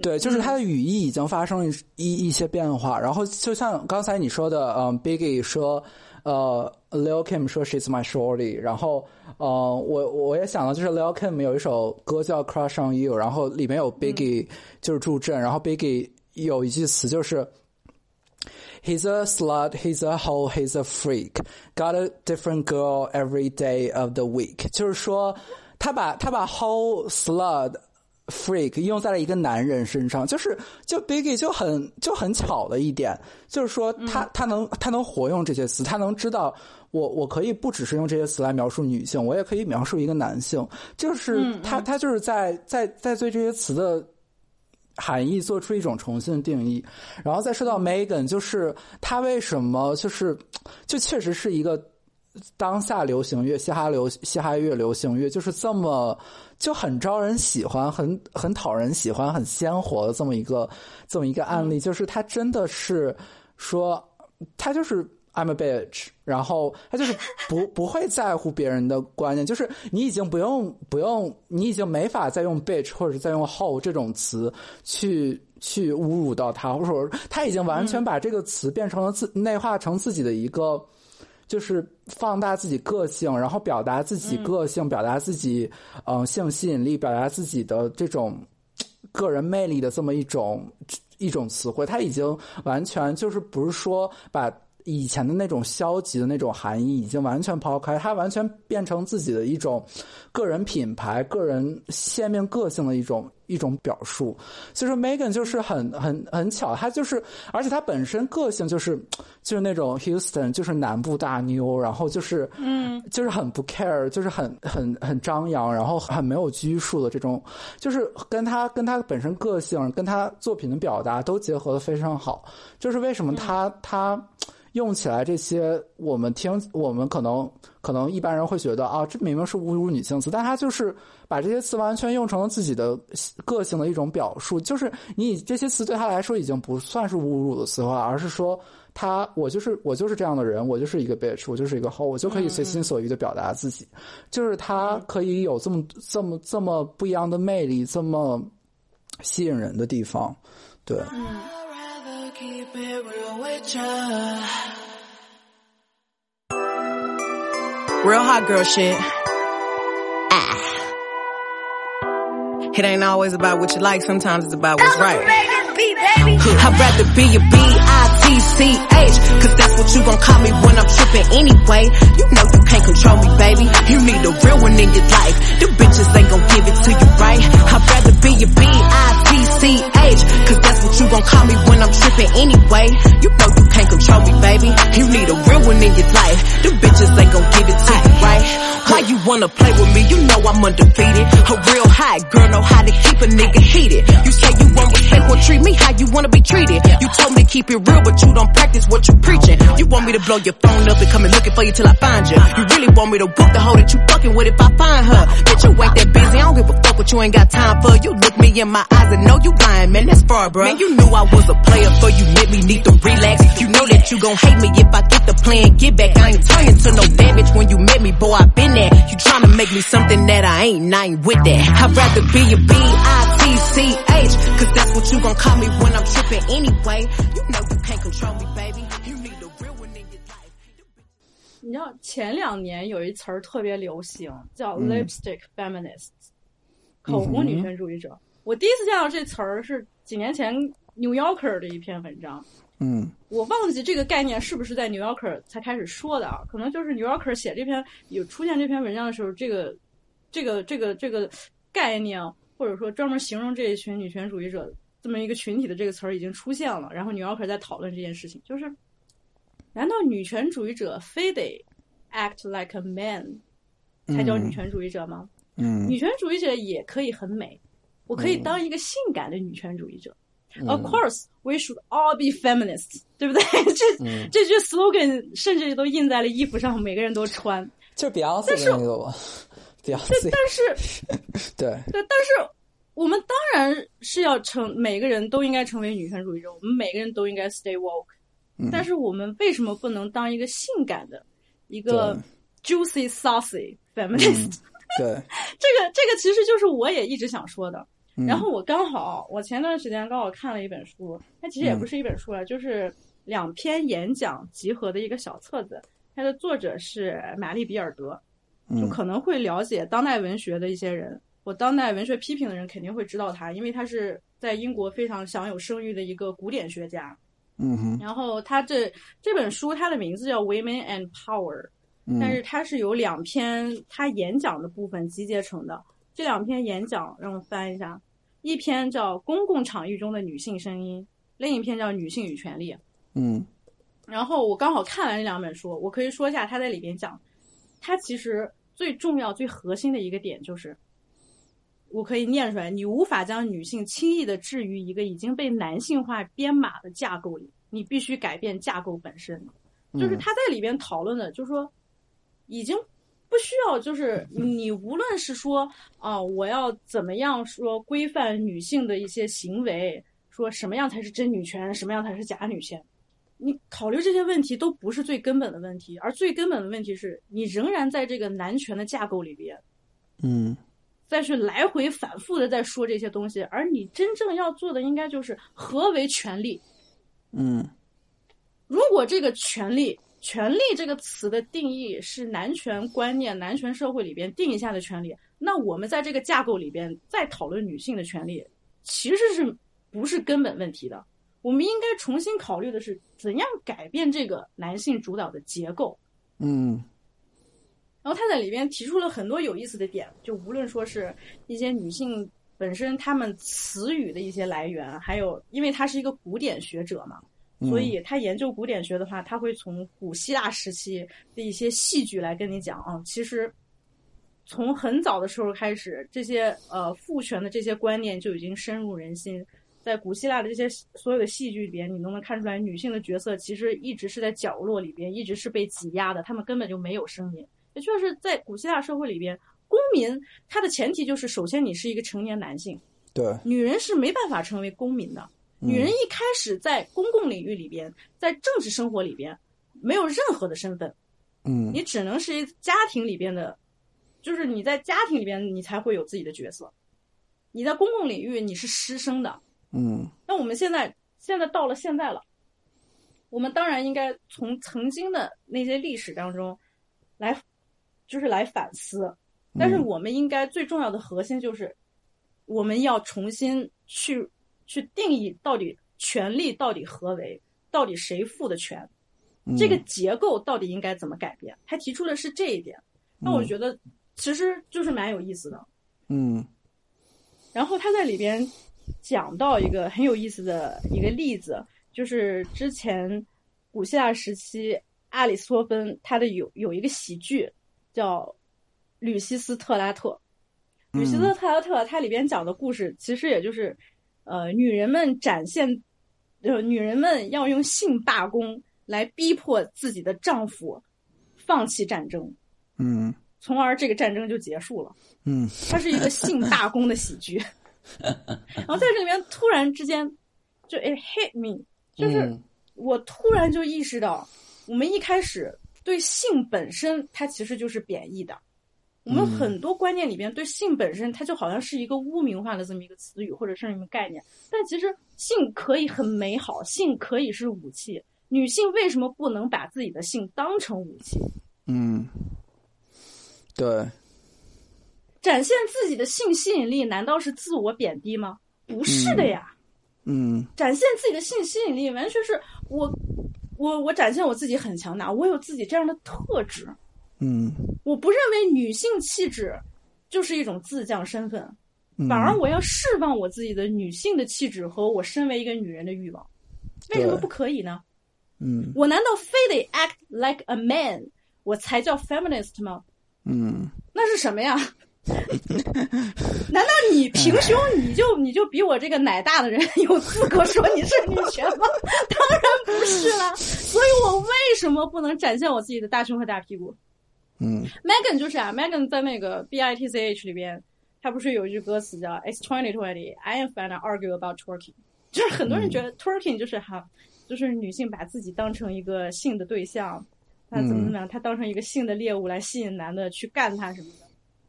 对，就是它的语义已经发生了一一一些变化。然后就像刚才你说的，嗯，Biggie 说，呃，Lil Kim 说 She's my shorty，然后呃，我我也想到就是 Lil Kim 有一首歌叫 Crush on You，然后里面有 Biggie 就是助阵，然后 Biggie 有一句词就是。He's a slut, he's a hoe, he's a freak. Got a different girl every day of the week. 就是说，他把他把 hoe, slut, freak 用在了一个男人身上，就是就 Biggie 就很就很巧的一点，就是说他他能他能活用这些词，他能知道我我可以不只是用这些词来描述女性，我也可以描述一个男性，就是他他就是在在在对这些词的。含义做出一种重新的定义，然后再说到 Megan，就是他为什么就是就确实是一个当下流行乐、嘻哈流嘻哈乐流行乐，就是这么就很招人喜欢、很很讨人喜欢、很鲜活的这么一个这么一个案例，就是他真的是说他就是 I'm a bitch，然后他就是不 不会在乎别人的观念，就是你已经不用不用，你已经没法再用 bitch 或者是再用 hoe 这种词去去侮辱到他，或者说他已经完全把这个词变成了自内化成自己的一个。就是放大自己个性，然后表达自己个性，表达自己嗯、呃性吸引力，表达自己的这种个人魅力的这么一种一种词汇，他已经完全就是不是说把以前的那种消极的那种含义已经完全抛开，它完全变成自己的一种个人品牌、个人鲜明个性的一种一种表述。所以说，Megan 就是很很很巧，她就是，而且她本身个性就是就是那种 Houston，就是南部大妞，然后就是嗯，就是很不 care，就是很很很张扬，然后很没有拘束的这种，就是跟她跟她本身个性跟她作品的表达都结合的非常好。就是为什么她她。用起来这些，我们听，我们可能可能一般人会觉得啊，这明明是侮辱女性词，但他就是把这些词完全用成了自己的个性的一种表述。就是你这些词对他来说已经不算是侮辱的词汇，而是说他我就是我就是这样的人，我就是一个 bitch，我就是一个 hoe，我就可以随心所欲的表达自己。就是他可以有这么这么这么不一样的魅力，这么吸引人的地方，对。Real with ya. Real hot girl shit. Ah. It ain't always about what you like, sometimes it's about what's right. I'd rather be a B-I-T-C-H Cause that's what you gon' call me when I'm trippin' anyway. You know you can't control me, baby. You need a real one in your life. The bitches ain't gon' give it to you, right? I'd rather be a B-I-T-C-H Cause that's what you gon' call me when I'm trippin' anyway. You know you can't control me, baby. You need a real one in your life. The bitches ain't gon' give it to you, right? Why you wanna play with me? You know I'm undefeated. A real hot girl know how to keep a nigga heated. You say you want respect, well treat me how you wanna be treated. You told me to keep it real, but you don't practice what you preaching. You want me to blow your phone up and come and looking for you till I find you uh-huh. You really want me to whoop the hoe that you fucking with if I find her. Uh-huh. Bitch, you ain't that busy, I don't give a fuck what you ain't got time for. You look me in my eyes and know you lying, man, that's far, bro Man, you knew I was a player, so you. Let me need to relax. You know that you gon' hate me if I get the plan, get back. I ain't turning to no damage when you met me, boy, I been there. You tryna make me something that I ain't, and I ain't with that. I'd rather be a B-I-T-C-H Cause that's what you gon' call me when I'm trippin' anyway You know you can't control me, baby You need a real one in your life 你知道前两年有一词儿特别流行，叫 lipstick feminist，、口红女权主义者。我第一次见到这词儿是几年前 New Yorker 的一篇文章，嗯我忘记这个概念是不是在 New Yorker 才开始说的啊？可能就是 New Yorker 写这篇有出现这篇文章的时候，这个这个这个这个概念，或者说专门形容这一群女权主义者这么一个群体的这个词儿已经出现了。然后 New Yorker 在讨论这件事情，就是难道女权主义者非得 act like a man 才叫女权主义者吗？嗯女权主义者也可以很美，我可以当一个性感的女权主义者。Of course, we should all be feminists，对不对？这、这句 slogan 甚至都印在了衣服上，每个人都穿。就 Beyonce 那个吧，Beyonce，但是，对，对，但是我们当然是要成，每个人都应该成为女权主义者，我们每个人都应该 stay woke。嗯但是我们为什么不能当一个性感的、一个 juicy saucy feminist？、对，这个这个其实就是我也一直想说的。嗯然后我刚好，我前段时间刚好看了一本书，它其实也不是一本书了，就是两篇演讲集合的一个小册子。它的作者是玛丽比尔德，就嗯可能会了解当代文学的一些人，我当代文学批评的人肯定会知道他，因为他是在英国非常享有声誉的一个古典学家。嗯哼，然后他这这本书它的名字叫《Women and Power》，嗯但是它是由两篇他演讲的部分集结成的。这两篇演讲让我翻一下，一篇叫《公共场域中的女性声音》，另一篇叫《女性与权利》。嗯然后我刚好看完这两本书，我可以说一下他在里边讲，他其实最重要、最核心的一个点就是，我可以念出来，你无法将女性轻易的置于一个已经被男性化编码的架构里，你必须改变架构本身。就是他在里边讨论的，就是说，已经不需要，就是你无论是说啊、我要怎么样说规范女性的一些行为，说什么样才是真女权，什么样才是假女权，你考虑这些问题都不是最根本的问题，而最根本的问题是你仍然在这个男权的架构里边，嗯再去来回反复的在说这些东西，而你真正要做的应该就是何为权利。嗯如果这个权利，权利这个词的定义是男权观念、男权社会里边定义下的权利，那我们在这个架构里边再讨论女性的权利，其实是不是根本问题的？我们应该重新考虑的是怎样改变这个男性主导的结构。嗯然后他在里边提出了很多有意思的点，就无论说是一些女性本身她们词语的一些来源，还有因为他是一个古典学者嘛，嗯所以他研究古典学的话，他会从古希腊时期的一些戏剧来跟你讲啊，其实从很早的时候开始，这些呃父权的这些观念就已经深入人心。在古希腊的这些所有的戏剧里边，你都能看出来，女性的角色其实一直是在角落里边，一直是被挤压的，她们根本就没有声音。也就是在古希腊社会里边，公民他的前提就是，首先你是一个成年男性，对，女人是没办法成为公民的。女人一开始在公共领域里边，在政治生活里边，没有任何的身份，嗯你只能是一家庭里边的，就是你在家庭里边，你才会有自己的角色。你在公共领域你是失声的。嗯那我们现在现在到了现在了，我们当然应该从曾经的那些历史当中来，就是来反思。但是我们应该最重要的核心就是，我们要重新去去定义到底权利到底何为，到底谁负的权，这个结构到底应该怎么改变？他提出的是这一点，那我觉得其实就是蛮有意思的。嗯然后他在里边讲到一个很有意思的一个例子，就是之前古希腊时期阿里斯托芬他的有有一个喜剧叫《吕西斯特拉特》。吕西斯特拉特它里边讲的故事，其实也就是，呃，女人们展现，呃，女人们要用性罢工来逼迫自己的丈夫放弃战争，嗯从而这个战争就结束了。嗯它是一个性罢工的喜剧。然后在这里面突然之间，就 it hit me，就是嗯我突然就意识到，我们一开始对性本身它其实就是贬义的。我们很多观念里边对性本身，它就好像是一个污名化的这么一个词语或者是什么概念，但其实性可以很美好，性可以是武器。女性为什么不能把自己的性当成武器？嗯，对，展现自己的性吸引力，难道是自我贬低吗？不是的呀。嗯展现自己的性吸引力，完全是我，我我展现我自己很强大，我有自己这样的特质。嗯我不认为女性气质就是一种自降身份，嗯，反而我要释放我自己的女性的气质和我身为一个女人的欲望。为什么不可以呢？嗯我难道非得 act like a man 我才叫 feminist 吗？嗯那是什么呀？难道你平胸你就你就比我这个奶大的人 有资格说你是女权吗？当然不是啦。所以我为什么不能展现我自己的大胸和大屁股嗯？Megan 就是啊，Megan 在那个 B I T C H 里边，他不是有一句歌词叫 "It's twenty twenty, I am fine to argue about twerking"，就是很多人觉得 twerking 就是哈就是女性把自己当成一个性的对象，她怎么怎么样，她当成一个性的猎物来吸引男的去干她什么的。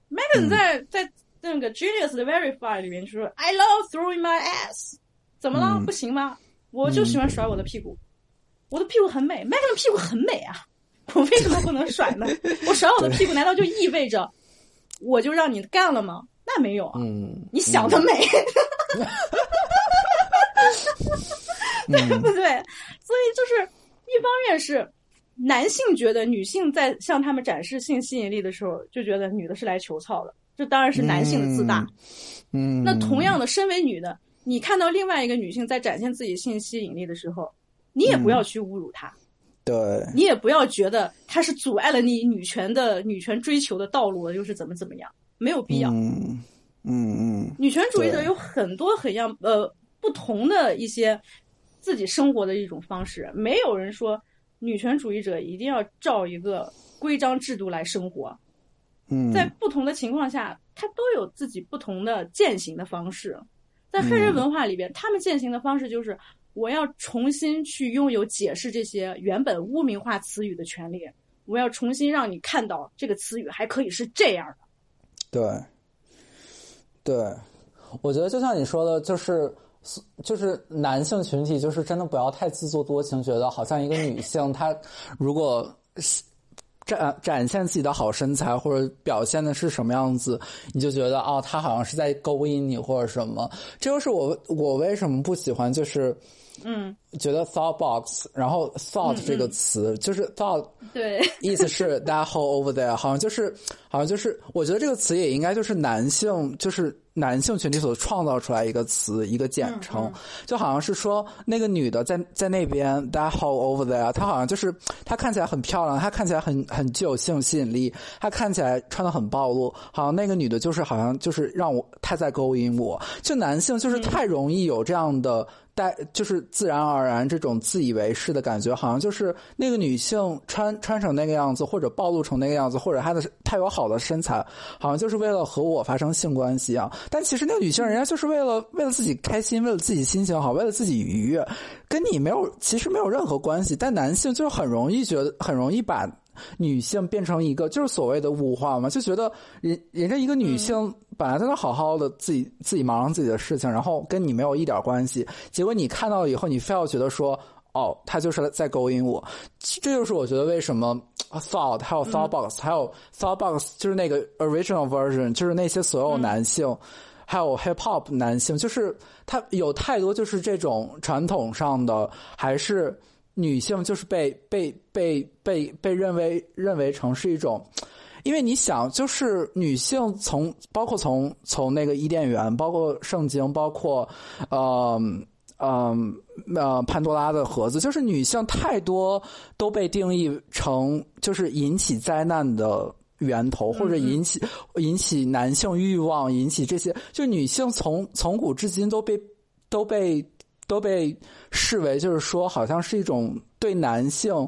Megan 在、在那个 Genius 的 Verify 里面就说 I love throwing my ass，怎么了？嗯不行吗？我就喜欢甩我的屁股，我的屁股很美，Megan 的屁股很美啊，我为什么不能甩呢？我甩我的屁股难道就意味着我就让你干了吗？那没有啊，嗯，你想得美。对嗯不 对？所以就是一方面是男性觉得女性在向他们展示性吸引力的时候，就觉得女的是来求操的，这当然是男性的自大。嗯，那同样的，身为女的，你看到另外一个女性在展现自己性吸引力的时候，你也不要去侮辱她，对，你也不要觉得她是阻碍了你女权的女权追求的道路，又是怎么怎么样，没有必要。嗯嗯嗯。女权主义者有很多很样呃不同的一些自己生活的一种方式，没有人说女权主义者一定要照一个规章制度来生活，嗯，在不同的情况下，他都有自己不同的践行的方式。在黑人文化里边，他们践行的方式就是我要重新去拥有解释这些原本污名化词语的权利，我要重新让你看到这个词语还可以是这样的。对，对，我觉得就像你说的，就是就是男性群体，就是真的不要太自作多情，觉得好像一个女性她如果展展现自己的好身材或者表现的是什么样子，你就觉得哦，她好像是在勾引你或者什么。这就是我我为什么不喜欢，就是嗯，觉得 thought box，然后 thought 这个词、就是 thought 对，意思是 that hole over there，好像就是好像就是，我觉得这个词也应该就是男性，就是男性群体所创造出来一个词，一个简称，就好像是说那个女的在在那边 that hole over there，她好像就是她看起来很漂亮，她看起来很很具有性吸引力，她看起来穿的很暴露，好像那个女的就是好像就是让我她在勾引我，就男性就是太容易有这样的。带就是自然而然这种自以为是的感觉，好像就是那个女性穿穿成那个样子，或者暴露成那个样子，或者她的她有好的身材，好像就是为了和我发生性关系一样。但其实那个女性人家就是为了为了自己开心，为了自己心情好，为了自己愉悦，跟你没有其实没有任何关系。但男性就很容易觉得很容易把。女性变成一个就是所谓的物化嘛，就觉得人人家一个女性本来在那好好的自己自己忙上自己的事情，然后跟你没有一点关系，结果你看到了以后，你非要觉得说，哦，他就是在勾引我，这就是我觉得为什么 thought 还有 thought box、还有 thought box 就是那个 original version，就是那些所有男性。还有 hip hop 男性，就是他有太多就是这种传统上的，还是女性就是被被被被被认为认为成是一种，因为你想，就是女性从包括从从那个伊甸园，包括圣经，包括呃呃呃潘多拉的盒子，就是女性太多都被定义成就是引起灾难的。源头或者引起引起男性欲望，引起这些，就女性从从古至今都被都被都被视为就是说，好像是一种对男性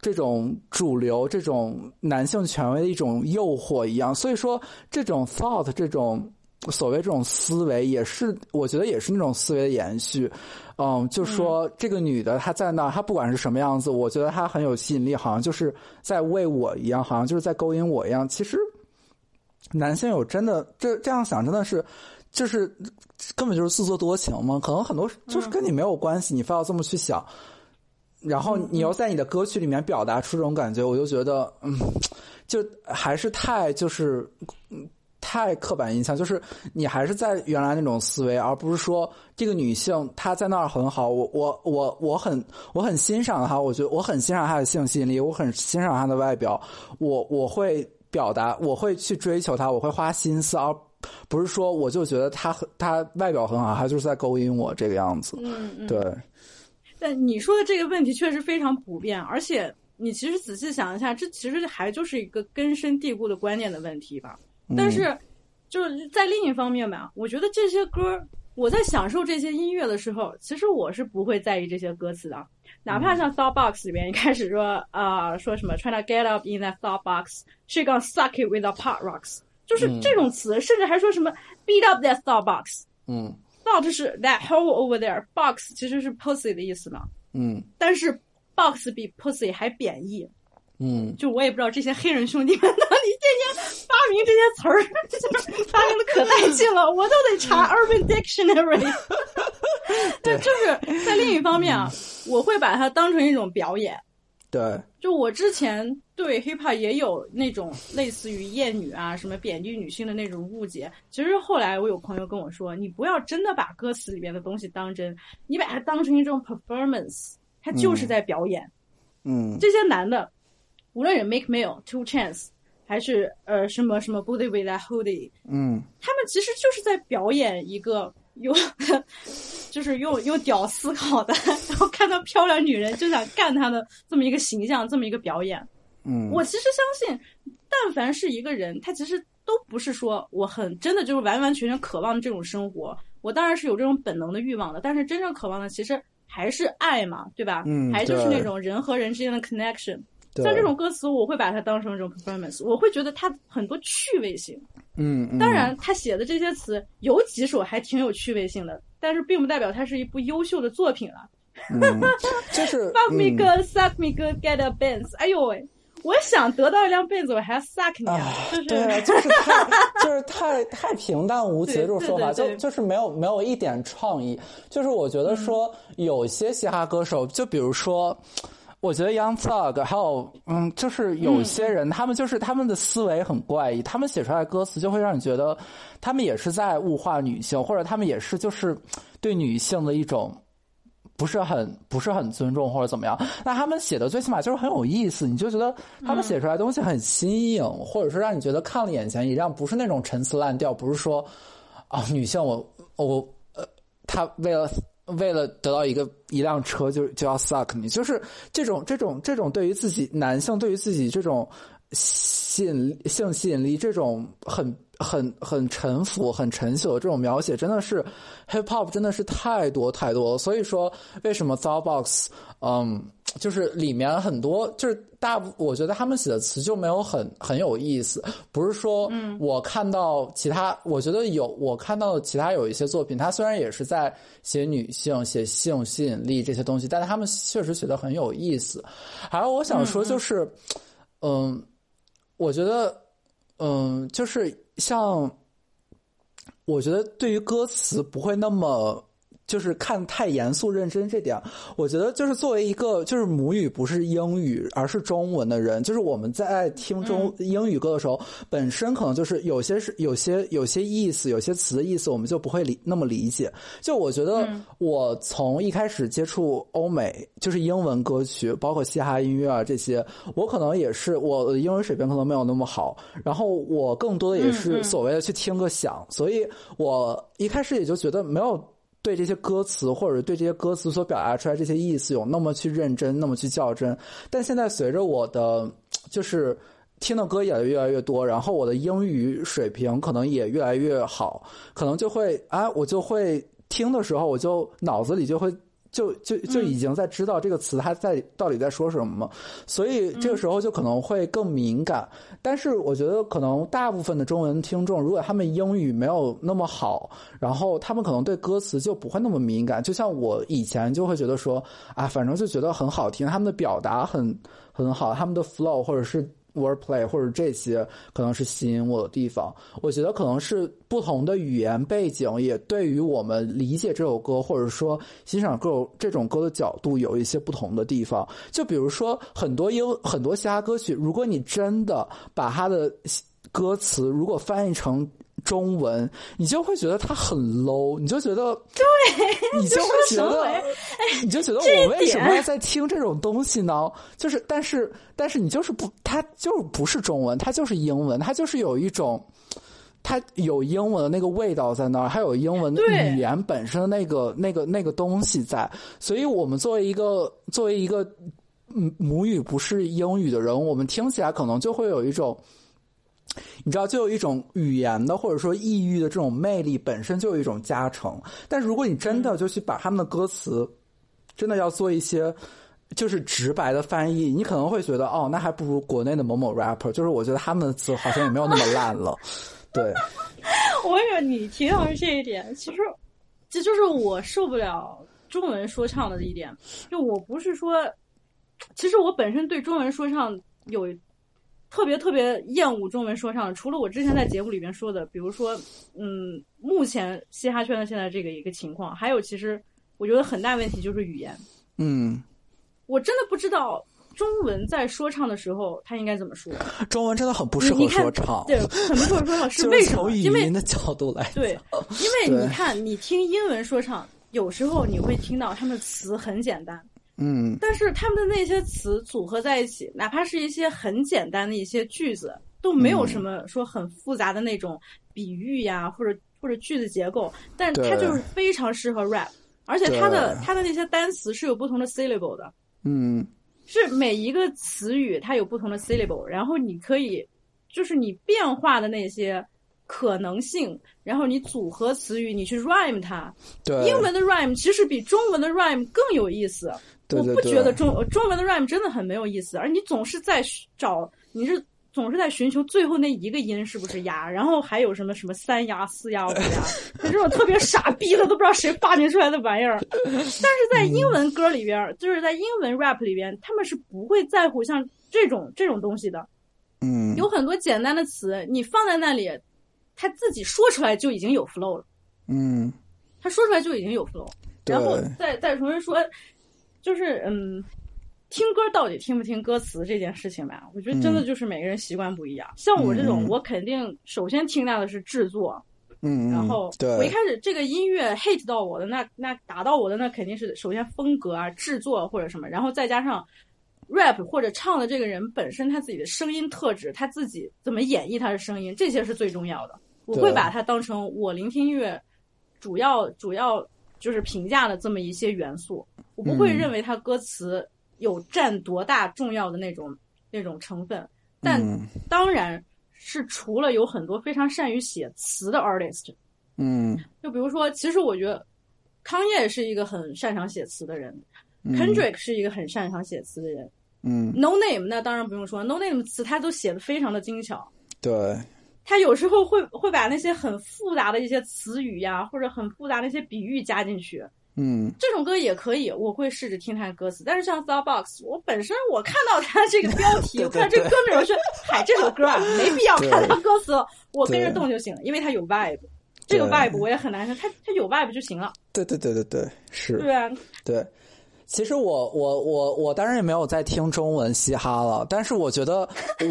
这种主流、这种男性权威的一种诱惑一样。所以说，这种 thought 这种所谓这种思维，也是我觉得也是那种思维的延续。嗯，就说这个女的她在那儿，她不管是什么样子，我觉得她很有吸引力，好像就是在为我一样，好像就是在勾引我一样。其实男性有真的这这样想，真的是就是根本就是自作多情嘛？可能很多就是跟你没有关系，你非要这么去想。然后你要在你的歌曲里面表达出这种感觉，我就觉得，嗯，就还是太就是。嗯太刻板印象，就是你还是在原来那种思维，而不是说这个女性她在那儿很好，我我我我很我很欣赏她，我觉得我很欣赏她的性吸引力，我很欣赏她的外表，我我会表达，我会去追求她，我会花心思，而不是说我就觉得他很他外表很好，他就是在勾引我这个样子。嗯嗯。对，但你说的这个问题确实非常普遍，而且你其实仔细想一下，这其实还就是一个根深蒂固的观念的问题吧。但是，就是在另一方面吧，我觉得这些歌，我在享受这些音乐的时候，其实我是不会在意这些歌词的。哪怕像 Thought Box 里面一开始说啊、说什么 trying to get up in that thought box, she gonna suck it with the pot rocks，就是这种词，甚至还说什么 beat up that thought box。嗯 thought 是 that hole over there，box 其实是 pussy 的意思嘛。嗯但是 box 比 pussy 还贬义。嗯就我也不知道这些黑人兄弟们到底天天发明这些词儿，就 是发明的可带劲了，我都得查 Urban Dictionary。对就是在另一方面啊，我会把它当成一种表演。对，就我之前对 hip hop 也有那种类似于厌女啊、什么贬低女性的那种误解。其实后来我有朋友跟我说，你不要真的把歌词里面的东西当真，你把它当成一种 performance，它就是在表演。嗯这些男的，无论是 Make Mill、Two Chance，还是呃什么什么 Booty with that Hoodie，嗯他们其实就是在表演一个用，就是用用屌思考的，然后看到漂亮女人就想干她的这么一个形象，这么一个表演。嗯，我其实相信，但凡是一个人，他其实都不是说我很真的就是完完全全渴望这种生活。我当然是有这种本能的欲望的，但是真正渴望的其实还是爱嘛，对吧？嗯还就是那种人和人之间的 connection。对像这种歌词，我会把它当成一种 performance，我会觉得它很多趣味性。嗯嗯，当然，他写的这些词有几首还挺有趣味性的，但是并不代表它是一部优秀的作品了。嗯，就是 Fuck me 嗯 good, suck me get a Benz。哎呦喂，我想得到一辆 Benz，我还要 suck 你啊！就是对啊，就是太就是太太平淡无奇的这种说法，就就是没有没有一点创意。就是我觉得说有些嘻哈歌手，就比如说。我觉得 Young Thug 还有嗯，就是有些人，他们就是他们的思维很怪异，他们写出来的歌词就会让你觉得，他们也是在物化女性，或者他们也是就是对女性的一种不是很不是很尊重或者怎么样，那他们写的最起码就是很有意思，你就觉得他们写出来东西很新颖，或者是让你觉得看了眼前一亮，不是那种陈词滥调，不是说啊女性我我呃她为了。为了得到一个一辆车就就要 suck 你，就是这种这种这种对于自己男性对于自己这种吸引性吸引力这种很很很沉浮、很陈朽的这种描写，真的是 hip hop 真的是太多太多了。所以说，为什么 thought box 嗯，就是里面很多就是大部，我觉得他们写的词就没有很很有意思。不是说，我看到其他，我觉得有我看到的其他有一些作品，它虽然也是在写女性、写性吸引力这些东西，但是他们确实写的很有意思。还有我想说就是，嗯，我觉得，嗯，就是像，我觉得对于歌词不会那么。就是看太严肃认真这点，我觉得就是作为一个就是母语不是英语而是中文的人，就是我们在听中英语歌的时候，本身可能就是有些是有些有些意思，有些词的意思我们就不会理那么理解。就我觉得我从一开始接触欧美就是英文歌曲，包括嘻哈音乐啊这些，我可能也是我的英文水平可能没有那么好，然后我更多的也是所谓的去听个响，所以我一开始也就觉得没有。对这些歌词，或者对这些歌词所表达出来这些意思，有那么去认真，那么去较真。但现在随着我的就是听的歌也越来越多，然后我的英语水平可能也越来越好，可能就会啊，我就会听的时候，我就脑子里就会。就就就已经在知道这个词它在到底在说什么，所以这个时候就可能会更敏感。但是我觉得可能大部分的中文听众，如果他们英语没有那么好，然后他们可能对歌词就不会那么敏感。就像我以前就会觉得说啊，反正就觉得很好听，他们的表达很很好，他们的 flow 或者是。Wordplay 或者这些可能是吸引我的地方，我觉得可能是不同的语言背景也对于我们理解这首歌或者说欣赏歌这种歌的角度有一些不同的地方。就比如说很多英很多嘻哈歌曲，如果你真的把它的歌词如果翻译成中文，你就会觉得它很 low，你就觉得对，你就会觉得，你就觉得我为什么要在听这种东西呢？就是，但是，但是你就是不，它就是不是中文，它就是英文，它就是有一种，它有英文的那个味道在那儿，还有英文的语言本身的那个、那个、那个东西在。所以我们作为一个作为一个嗯母语不是英语的人，我们听起来可能就会有一种。你知道，就有一种语言的或者说异域的这种魅力，本身就有一种加成。但是如果你真的就去把他们的歌词，真的要做一些就是直白的翻译，你可能会觉得哦，那还不如国内的某某 rapper。就是我觉得他们的词好像也没有那么烂了。对，我跟你提到的这一点，其实这就是我受不了中文说唱的一点，就我不是说，其实我本身对中文说唱有特别特别厌恶中文说唱，除了我之前在节目里面说的，比如说，嗯，目前嘻哈圈的现在这个一个情况，还有其实我觉得很大问题就是语言，嗯，我真的不知道中文在说唱的时候他应该怎么说。中文真的很不适合说唱，对，很不适合说唱，就是为什么？因为的角度来对，因为你看，你听英文说唱，有时候你会听到他们词很简单，嗯。但是他们的那些词组合在一起，哪怕是一些很简单的一些句子，都没有什么说很复杂的那种比喻呀，或者或者句子结构，但它就是非常适合 rap，而且它的它的那些单词是有不同的 syllable 的，嗯。是每一个词语它有不同的 syllable，然后你可以就是你变化的那些可能性，然后你组合词语，你去 rhyme 它。对，英文的 rhyme 其实比中文的 rhyme 更有意思。对对对我不觉得中中文的 rhyme 真的很没有意思，而你总是在找，你是总是在寻求最后那一个音是不是压，然后还有什么什么三压、四压、五压，就这种特别傻逼的都不知道谁发明出来的玩意儿。但是在英文歌里边儿，就是在英文 rap 里边，他们是不会在乎像这种这种东西的。嗯有很多简单的词，你放在那里，他自己说出来就已经有 flow 了。嗯他说出来就已经有 flow，然后再再重新说，就是嗯，听歌到底听不听歌词这件事情吧，我觉得真的就是每个人习惯不一样。像我这种，嗯我肯定首先听到的是制作，嗯，然后对我一开始这个音乐 hate 到我的，那那打到我的那肯定是首先风格啊、制作或者什么，然后再加上 rap 或者唱的这个人本身他自己的声音特质，他自己怎么演绎他的声音，这些是最重要的。我会把它当成我聆听音乐主要主要就是评价的这么一些元素，我不会嗯。认为它歌词有占多大重要的那种那种成分，但嗯。当然是除了有很多非常善于写词的 artist，嗯。就比如说，其实我觉得康业是一个很擅长写词的人、嗯。K e n d r i c k 是一个很擅长写词的人嗯，，No Name 那当然不用说，No Name 词他都写的非常的精巧。对，他有时候会会把那些很复杂的一些词语呀，或者很复杂的一些比喻加进去。嗯这种歌也可以，我会试着听他的歌词。但是像 Starbucks，我本身我看到他这个标题，我看这个歌名，我说，嗨，这首歌啊，没必要看他歌词，我跟着动就行了，因为它有 vibe。这个 vibe 我也很难受，它它有 vibe 就行了，对对对对对，是，对啊？对，其实我我我我当然也没有在听中文嘻哈了，但是我觉得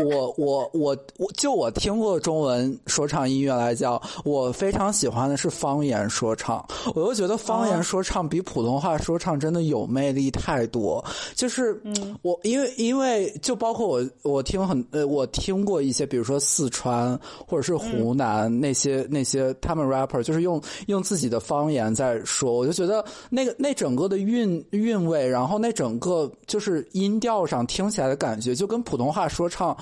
我我我我就我听过中文说唱音乐来讲，我非常喜欢的是方言说唱。我又觉得方言说唱比普通话说唱真的有魅力太多。就是我因为因为就包括我我听很呃我听过一些，比如说四川或者是湖南那些、那些他们 rapper 就是用用自己的方言在说，我就觉得那个那整个的韵韵味，然后那整个就是音调上听起来的感觉，就跟普通话说唱。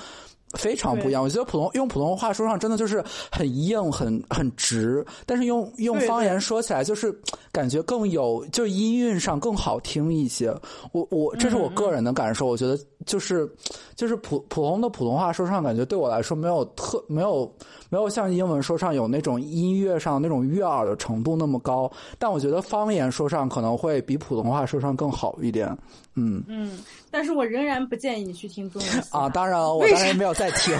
非常不一样，我觉得普通用普通话说唱真的就是很硬、很很直，但是用用方言说起来就是感觉更有，就是音韵上更好听一些。我我这是我个人的感受，我觉得就是就是普普通的普通话说唱，感觉对我来说没有特没有没有像英文说唱有那种音乐上那种悦耳的程度那么高，但我觉得方言说唱可能会比普通话说唱更好一点。嗯嗯，但是我仍然不建议你去听中文啊，当然我当然没有在听，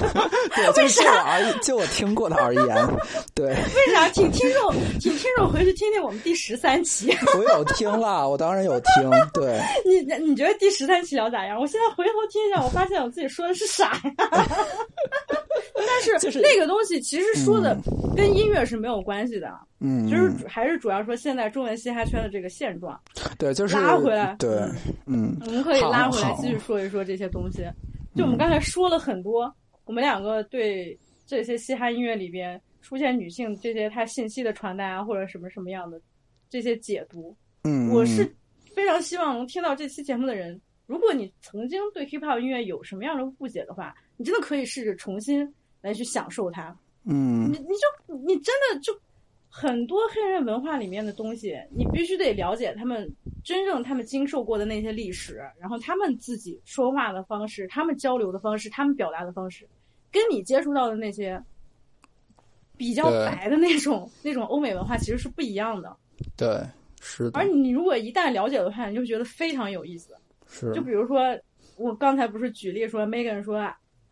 对，就是就我而就我听过的而言，对为啥？请听众，请听众回去听听我们第十三期。我有听了，我当然有听，对。你你觉得第十三期聊咋样？我现在回头听一下，我发现我自己说的是啥呀？但是、那个东西其实说的跟音乐是没有关系的，嗯，就是还是主要说现在中文嘻哈圈的这个现状，对，就是拉回来对，嗯我们可以拉回来继续说一说这些东西。就我们刚才说了很多，我们两个对这些嘻哈音乐里边出现女性这些她信息的传达啊，或者什么什么样的这些解读，嗯，我是非常希望能听到这期节目的人，如果你曾经对 hip hop 音乐有什么样的误解的话，你真的可以试着重新来去享受它。嗯你你就你真的就很多黑人文化里面的东西，你必须得了解他们真正他们经受过的那些历史，然后他们自己说话的方式、他们交流的方式、他们表达的方式，跟你接触到的那些比较白的那种那种欧美文化其实是不一样的。对是的而，你如果一旦了解的话，你就觉得非常有意思。是就比如说，我刚才不是举例说，Megan 说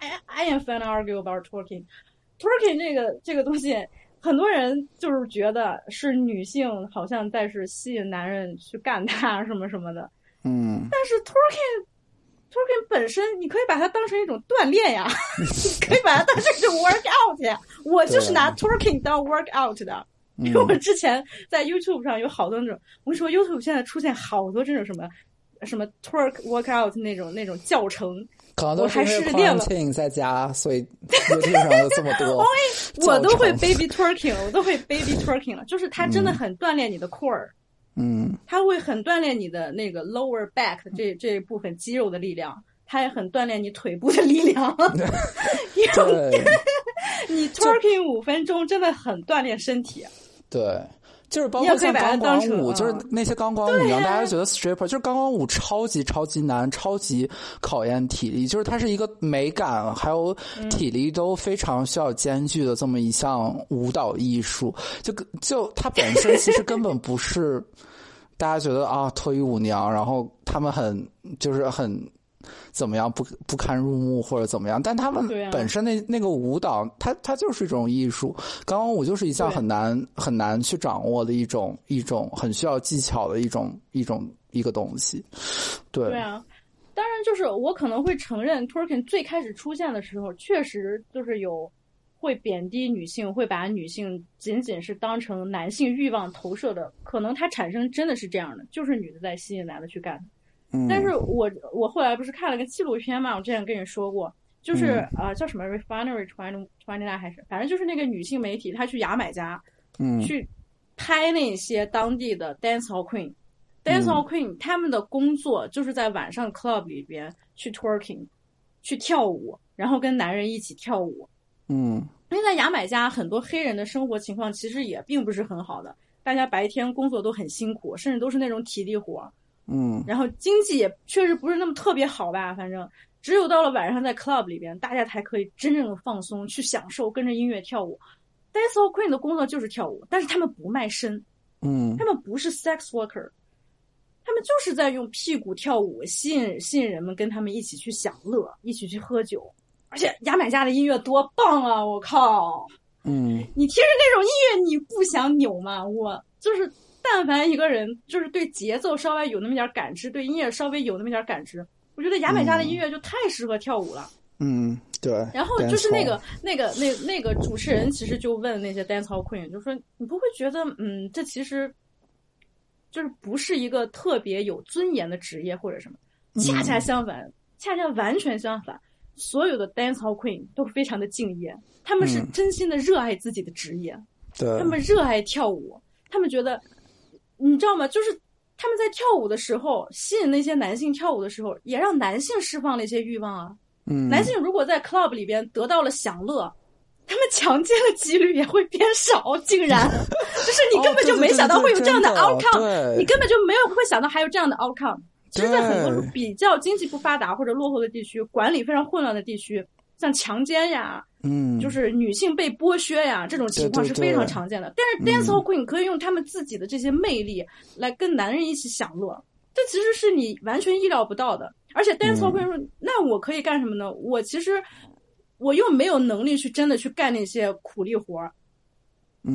，I I am fan argue about twerking。twerking 这个这个东西，很多人就是觉得是女性好像在是吸引男人去干她什么什么的，嗯，但是 twerking。twerking 本身，你可以把它当成一种锻炼呀，你可以把它当成一种 workout 呀。我就是拿 twerking 当 workout 的，因为我之前在 YouTube 上有好多那种，我跟你说，YouTube 现在出现好多这种什么什么 twerk workout 那种那种教程，可能都还是因为是练了 quarantine 在家，所以 YouTube 上有这么多 我都会 baby twerking，我都会 baby twerking 了，就是它真的很锻炼你的 core，、嗯它会很锻炼你的那个 lower back 的这这一部分肌肉的力量，它也很锻炼你腿部的力量。对 你 twerking 五分钟真的很锻炼身体。对。就是包括像钢管舞，就是嗯那些钢管舞，对让大呀家觉得 stripper 就是钢管舞超级超级难，超级考验体力，就是它是一个美感还有嗯体力都非常需要兼具的这么一项舞蹈艺术。就就它本身其实根本不是 大家觉得啊脱衣舞娘，然后他们很就是很怎么样不不堪入目或者怎么样，但他们本身那那个舞蹈，它它就是一种艺术。钢管舞就是一项很难很难去掌握的一种一种很需要技巧的一种一种一个东西。对，对啊，当然就是我可能会承认 twerking 最开始出现的时候，确实就是有会贬低女性，会把女性仅仅是当成男性欲望投射的，可能它产生真的是这样的，就是女的在吸引男的去干。嗯，但是我我后来不是看了个纪录片嘛，我之前跟你说过，就是嗯呃叫什么 Refinery Twenty Twenty Nine 还是反正就是那个女性媒体，她去牙买加嗯去拍那些当地的 dance hall queen。dance hall queen 他们的工作就是在晚上 club 里边去 twerking，去跳舞，然后跟男人一起跳舞。嗯因为在牙买加，很多黑人的生活情况其实也并不是很好的，大家白天工作都很辛苦，甚至都是那种体力活儿。嗯然后经济也确实不是那么特别好吧，反正只有到了晚上在 club 里边，大家才可以真正的放松，去享受跟着音乐跳舞。Dance hall queen 的工作就是跳舞，但是他们不卖身，嗯他们不是 sex worker，他们就是在用屁股跳舞，吸引吸引人们跟他们一起去享乐，一起去喝酒。而且牙买加的音乐多棒啊！我靠，嗯你听着那种音乐，你不想扭吗？我就是，但凡一个人就是对节奏稍微有那么点感知，对音乐稍微有那么点感知，我觉得牙买加的音乐就太适合跳舞了。嗯，对。然后就是那个那个那那个主持人，其实就问那些 dance hall queen，就说你不会觉得，嗯，这其实就是不是一个特别有尊严的职业或者什么？恰恰相反，恰恰完全相反，所有的 dance hall queen 都非常的敬业，他们是嗯真心的热爱自己的职业。对他们热爱跳舞，他们觉得，你知道吗？就是他们在跳舞的时候，吸引那些男性跳舞的时候，也让男性释放了一些欲望啊。嗯男性如果在 club 里边得到了享乐，他们强奸的几率也会变少，竟然，就是你根本就没想到会有这样的 outcome，、对你根本就没有会想到还有这样的 outcome。其实，在很多比较经济不发达或者落后的地区，管理非常混乱的地区，像强奸呀，嗯就是女性被剥削呀，这种情况是非常常见的。但是 dance hall queen 可以用他们自己的这些魅力来跟男人一起享乐，这其实是你完全意料不到的。而且 dance hall queen 说，那我可以干什么呢？我其实我又没有能力去真的去干那些苦力活儿，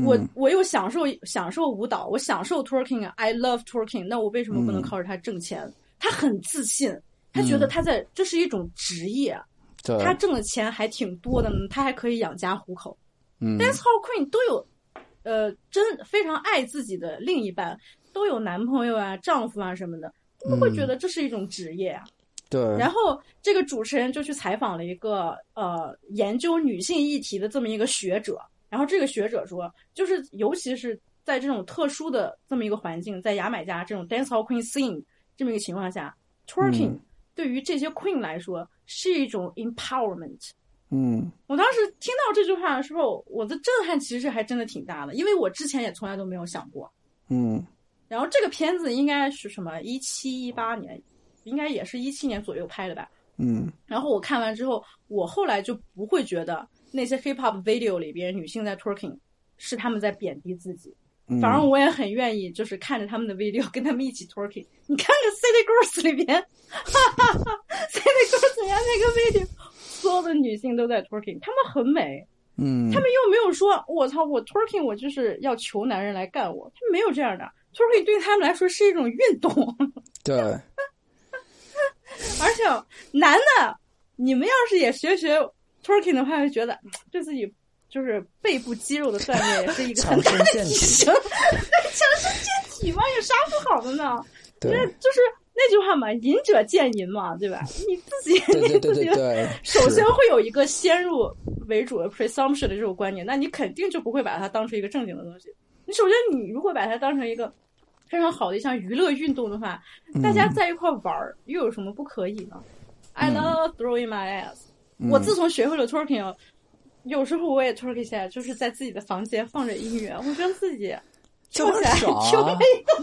我嗯我又享受享受舞蹈，我享受 twerking 啊，I love twerking，那我为什么不能靠着它挣钱？他很自信，他觉得他在这是一种职业。对他挣的钱还挺多的呢，他还可以养家糊口。嗯 dance hall queen 都有，呃，真非常爱自己的另一半，都有男朋友啊、丈夫啊什么的，他们会觉得这是一种职业啊。对，然后这个主持人就去采访了一个呃研究女性议题的这么一个学者，然后这个学者说，就是尤其是在这种特殊的这么一个环境，在牙买加这种 dance hall queen scene 这么一个情况下，twerking、嗯对于这些 queen 来说是一种 empowerment。嗯我当时听到这句话的时候，我的震撼其实还真的挺大的，因为我之前也从来都没有想过。嗯然后这个片子应该是什么一七一八年，应该也是一七年左右拍的吧。嗯然后我看完之后，我后来就不会觉得那些 hip hop video 里边女性在 talking 是他们在贬低自己，嗯反正我也很愿意，就是看着他们的 video，跟他们一起 talking。你看看 City Girls 里边，哈哈哈，City Girls 里边那个 video，所有的女性都在 talking，她们很美，嗯，她们又没有说我操，我 twerking 我就是要求男人来干我，他们没有这样的。twerking 对他们来说是一种运动，对，而且男的，你们要是也学学 twerking 的话，会觉得嗯对自己就是背部肌肉的锻炼也是一个很大的提升。强身健体嘛，有啥不好的呢？对那就是那句话嘛，饮者见淫嘛，对吧？你自己 你自己首先会有一个先入为主的 presumption 的这种观念，那你肯定就不会把它当成一个正经的东西。你首先，你如果把它当成一个非常好的一项娱乐运动的话，大家在一块玩儿，又有什么不可以呢？I love throwing my ass、我自从学会了 twerking，有时候我也 twerk 起来，就是在自己的房间放着音乐，我觉得自己跳起来挺美的。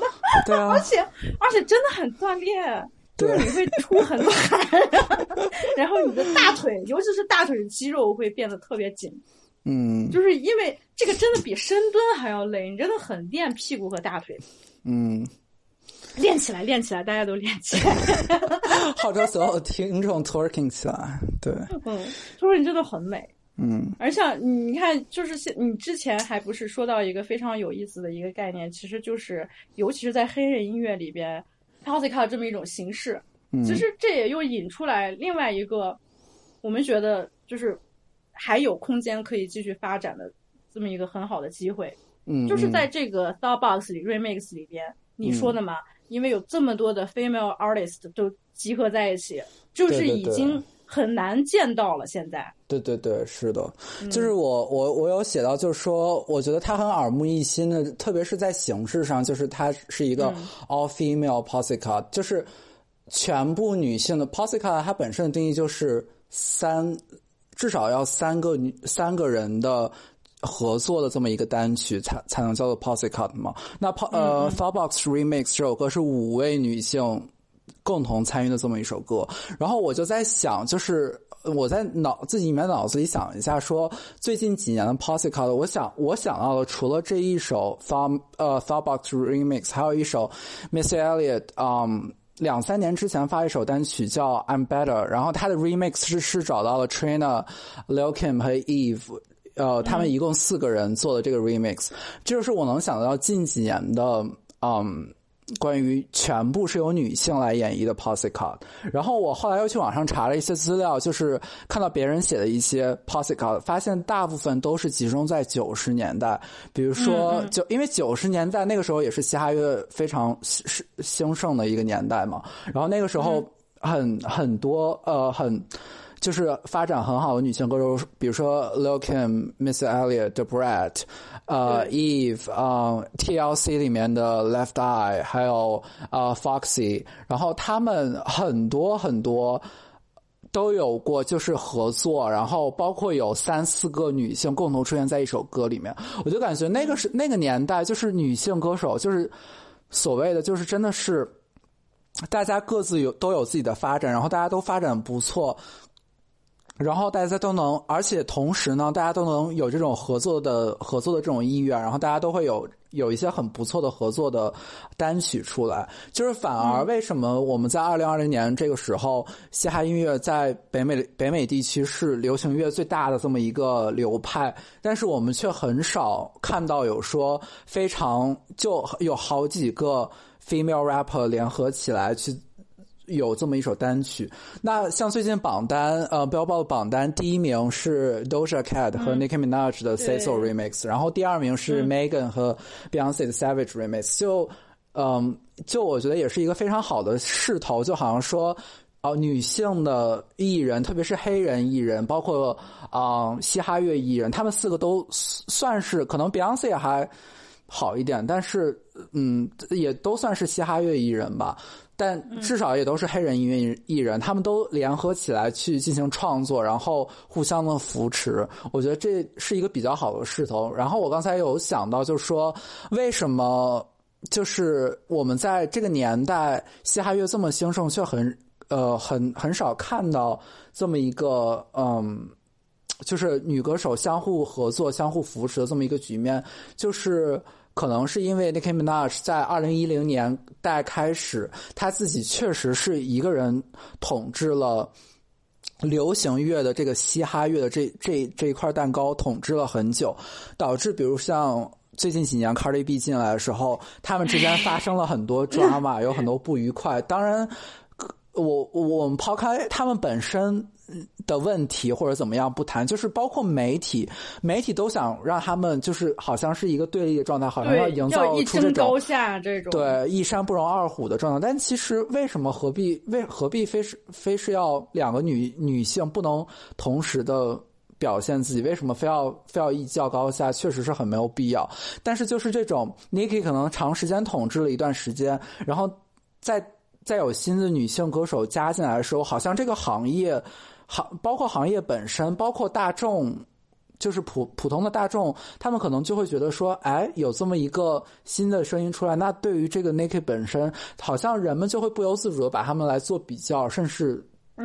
对啊而，且而且真的很锻炼，就是你会出很多汗，然后你的大腿，尤其是大腿的肌肉会变得特别紧，嗯就是因为这个真的比深蹲还要累，你真的很练屁股和大腿，嗯，练起来，练起来，大家都练起来。号召所有听众 twerking 起来，对，嗯，就是你真的很美。嗯。而像你看，就是现你之前还不是说到一个非常有意思的一个概念，其实就是尤其是在黑人音乐里边 p o s i c a 这么一种形式，嗯，其实这也又引出来另外一个，我们觉得就是还有空间可以继续发展的这么一个很好的机会，嗯就是在嗯这个 Starbucks 里 Remix 里边，你说的嘛，因为有这么多的 female artist 都集合在一起，就是已经很难见到了。现在，对对对，是的，嗯就是我我我有写到，就是说，我觉得它很耳目一新的，特别是在形式上，就是它是一个嗯 all female posse 就是全部女性的 posse 它本身的定义就是三，至少要三个女三个人的。合作的这么一个单曲才才能叫做 cut 嘛？那 po 呃 f a r Box Remix 这首歌是五位女性共同参与的这么一首歌，然后我就在想，就是我在脑自己里面脑子里想一下说，最近几年的 Posse Cut，我想我想到了除了这一首 Far 呃 Farbox Remix，还有一首 Miss Elliott，嗯。两三年之前发一首单曲叫《I'm Better》，然后他的 remix 是是找到了 Trina、Lil Kim 和 Eve，呃，他们一共四个人做的这个 remix，这就是我能想到近几年的，嗯，关于全部是由女性来演绎的 Posse Cut。然后我后来又去网上查了一些资料，就是看到别人写的一些 Posse Cut，发现大部分都是集中在九十年代，比如说就因为九十年代那个时候也是嘻哈乐非常兴兴盛的一个年代嘛，然后那个时候很很多呃很。就是发展很好的女性歌手，比如说 Lil Kim、Miss Elliott、The Brat、呃 Eve、呃 TLC 里面的 Left Eye，还有呃 Foxy，然后他们很多很多都有过就是合作，然后包括有三四个女性共同出现在一首歌里面，我就感觉那个是那个年代，就是女性歌手，就是所谓的就是真的是。大家各自有都有自己的发展，然后大家都发展不错，然后大家都能，而且同时呢，大家都能有这种合作的合作的这种意愿，然后大家都会有有一些很不错的合作的单曲出来。就是反而为什么我们在二零二零年这个时候，嘻哈音乐在北美北美地区是流行乐最大的这么一个流派，但是我们却很少看到有说非常就有好几个 female rapper 联合起来去。有这么一首单曲，那像最近榜单，呃，Billboard 的榜单第一名是 Doja Cat 和 Nicki Minaj 的 Say So 对 Remix，、然后第二名是 Megan 和 Beyonce 的 Savage Remix，就，嗯，就我觉得也是一个非常好的势头，就好像说，哦、女性的艺人，特别是黑人艺人，包括啊、嘻哈乐艺人，他们四个都算是可能 Beyonce 还好一点，但是嗯，也都算是嘻哈乐艺人吧。但至少也都是黑人音乐艺人，他们都联合起来去进行创作，然后互相的扶持，我觉得这是一个比较好的势头。然后我刚才有想到，就是说为什么就是我们在这个年代嘻哈乐这么兴盛，却很呃很很少看到这么一个嗯。就是女歌手相互合作、相互扶持的这么一个局面，就是可能是因为 Nicki Minaj 在二零一零年代开始，他自己确实是一个人统治了流行乐的这个嘻哈乐的这这这一块蛋糕，统治了很久，导致比如像最近几年 Cardi B 进来的时候，他们之间发生了很多 drama，有很多不愉快。当然，我我我们抛开他们本身的问题或者怎么样不谈，就是包括媒体，媒体都想让他们就是好像是一个对立的状态，好像要，营造一出这种高下这种。对一山不容二虎的状态。但其实为什么何必为何必非是非是要两个女女性不能同时的？表现自己为什么非要非要一较高下？确实是很没有必要。但是就是这种 Niki 可能长时间统治了一段时间，然后在再有新的女性歌手加进来的时候，好像这个行业行包括行业本身，包括大众，就是普普通的大众，他们可能就会觉得说，哎，有这么一个新的声音出来，那对于这个 Nike 本身，好像人们就会不由自主的把他们来做比较，甚至。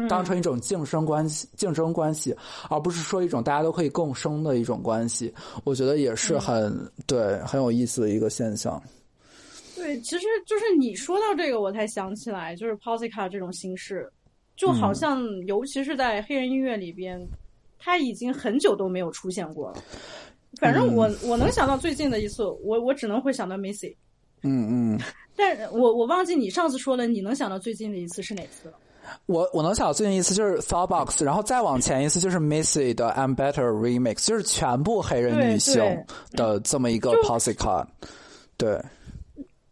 当成一种竞争关系，竞争关系，而不是说一种大家都可以共生的一种关系，我觉得也是很、对很有意思的一个现象。对，其实就是你说到这个，我才想起来，就是 Posica 这种形式，就好像尤其是在黑人音乐里边，他已经很久都没有出现过了。反正我、我能想到最近的一次，我我只能会想到 Missy，嗯嗯，但我我忘记你上次说了，你能想到最近的一次是哪次了？我我能想到最近一次就是 Thoughbox，然后再往前一次就是 Missy 的 I'm Better Remix，就是全部黑人女性的这么一个 Posica，对，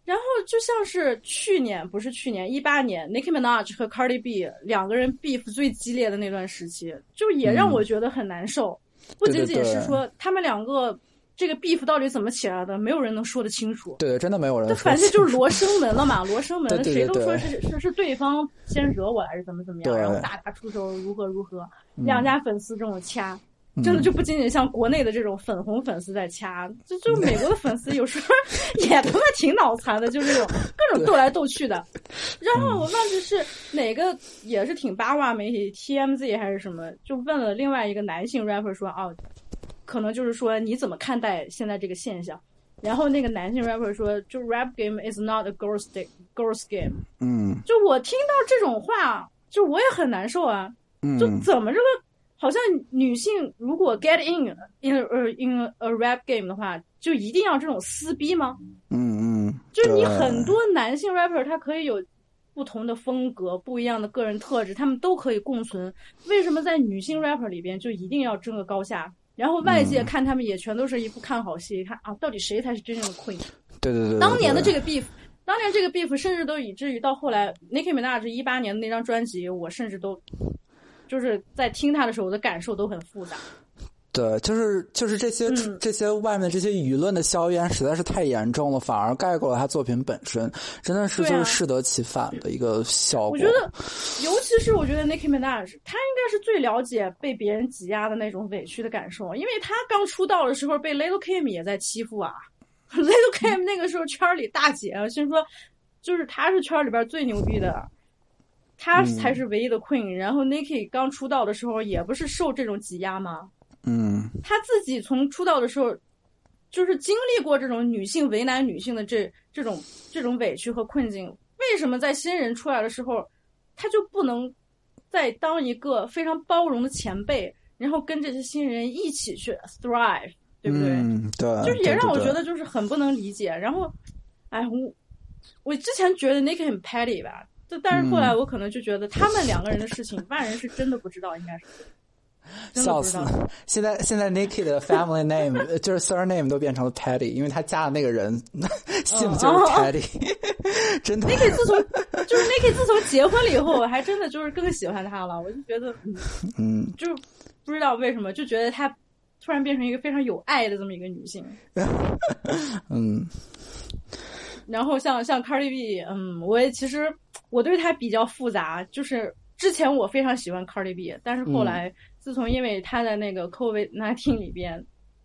然后就像是去年，不是去年，一八年，Nicki Minaj 和 Cardi B 两个人 beef 最激烈的那段时期，就也让我觉得很难受。不仅仅是说他们两个这个 beef 到底怎么起来的，没有人能说得清楚。对对，真的没有人反正就是罗生门了嘛，罗生门，谁都说是是是对方先惹我还是怎么怎么样，然后大打出手，如何如何，两家粉丝这种掐。嗯真的就不仅仅像国内的这种粉红粉丝在掐，就就美国的粉丝有时候 也他妈挺脑残的，就是这种各种斗来斗去的。然后我忘记是哪个也是挺八卦媒体 TMZ 还是什么，就问了另外一个男性 rapper 说哦，可能就是说你怎么看待现在这个现象？然后那个男性 rapper 说，就 rap game is not a girls day girls game。嗯就我听到这种话，就我也很难受啊。嗯，就怎么这个好像女性如果 get in in a, in a rap game 的话，就一定要这种撕逼吗？嗯嗯，就是你很多男性 rapper 他可以有不同的风格、不一样的个人特质，他们都可以共存。为什么在女性 rapper 里边就一定要争个高下？然后外界看他们也全都是一副看好戏，看啊，到底谁才是真正的 queen？对对对对，当年的这个个 beef，当年这个 beef 甚至都以至于到后来 Nicki Minaj 一八年的那张专辑，我甚至都就是在听他的时候，我的感受都很复杂。对，就是就是这些、嗯这些外面这些舆论的硝烟实在是太严重了，反而盖过了他作品本身，真的是就是适得其反的一个效果。我觉得，尤其是我觉得 Nicki Minaj，他应该是最了解被别人挤压的那种委屈的感受，因为他刚出道的时候被 Little Kim 也在欺负啊。Little Kim 那个时候圈里大姐，先说就是他是圈里边最牛逼的，她才是唯一的 queen。然后 Nikki 刚出道的时候也不是受这种挤压吗？嗯她自己从出道的时候，就是经历过这种女性为难女性的这这种这种委屈和困境。为什么在新人出来的时候，她就不能再当一个非常包容的前辈，然后跟这些新人一起去 thrive，对不对？嗯，对，就是也让我觉得得就是很不能理解。然后，哎，我我之前觉得 Nick 很 petty 吧，就但是后来嗯我可能就觉得他们两个人的事情，外人是真的不知道，应该是笑死了。！现在现在 Nikki 的 family name 呃 就是 surname 都变成了 Teddy，因为他嫁的那个人 姓就是哦 Teddy，真的。Nick 自从就是 Nick 自从结婚了以后，我还真的就是更喜欢他了。我就觉得，嗯，嗯，就是不知道为什么，就觉得她突然变成一个非常有爱的这么一个女性。嗯然后像像 Cardi B，嗯，我也其实我对他比较复杂，就是之前我非常喜欢 Cardi B，但是后来、自从因为他在那个 COVID nineteen 里边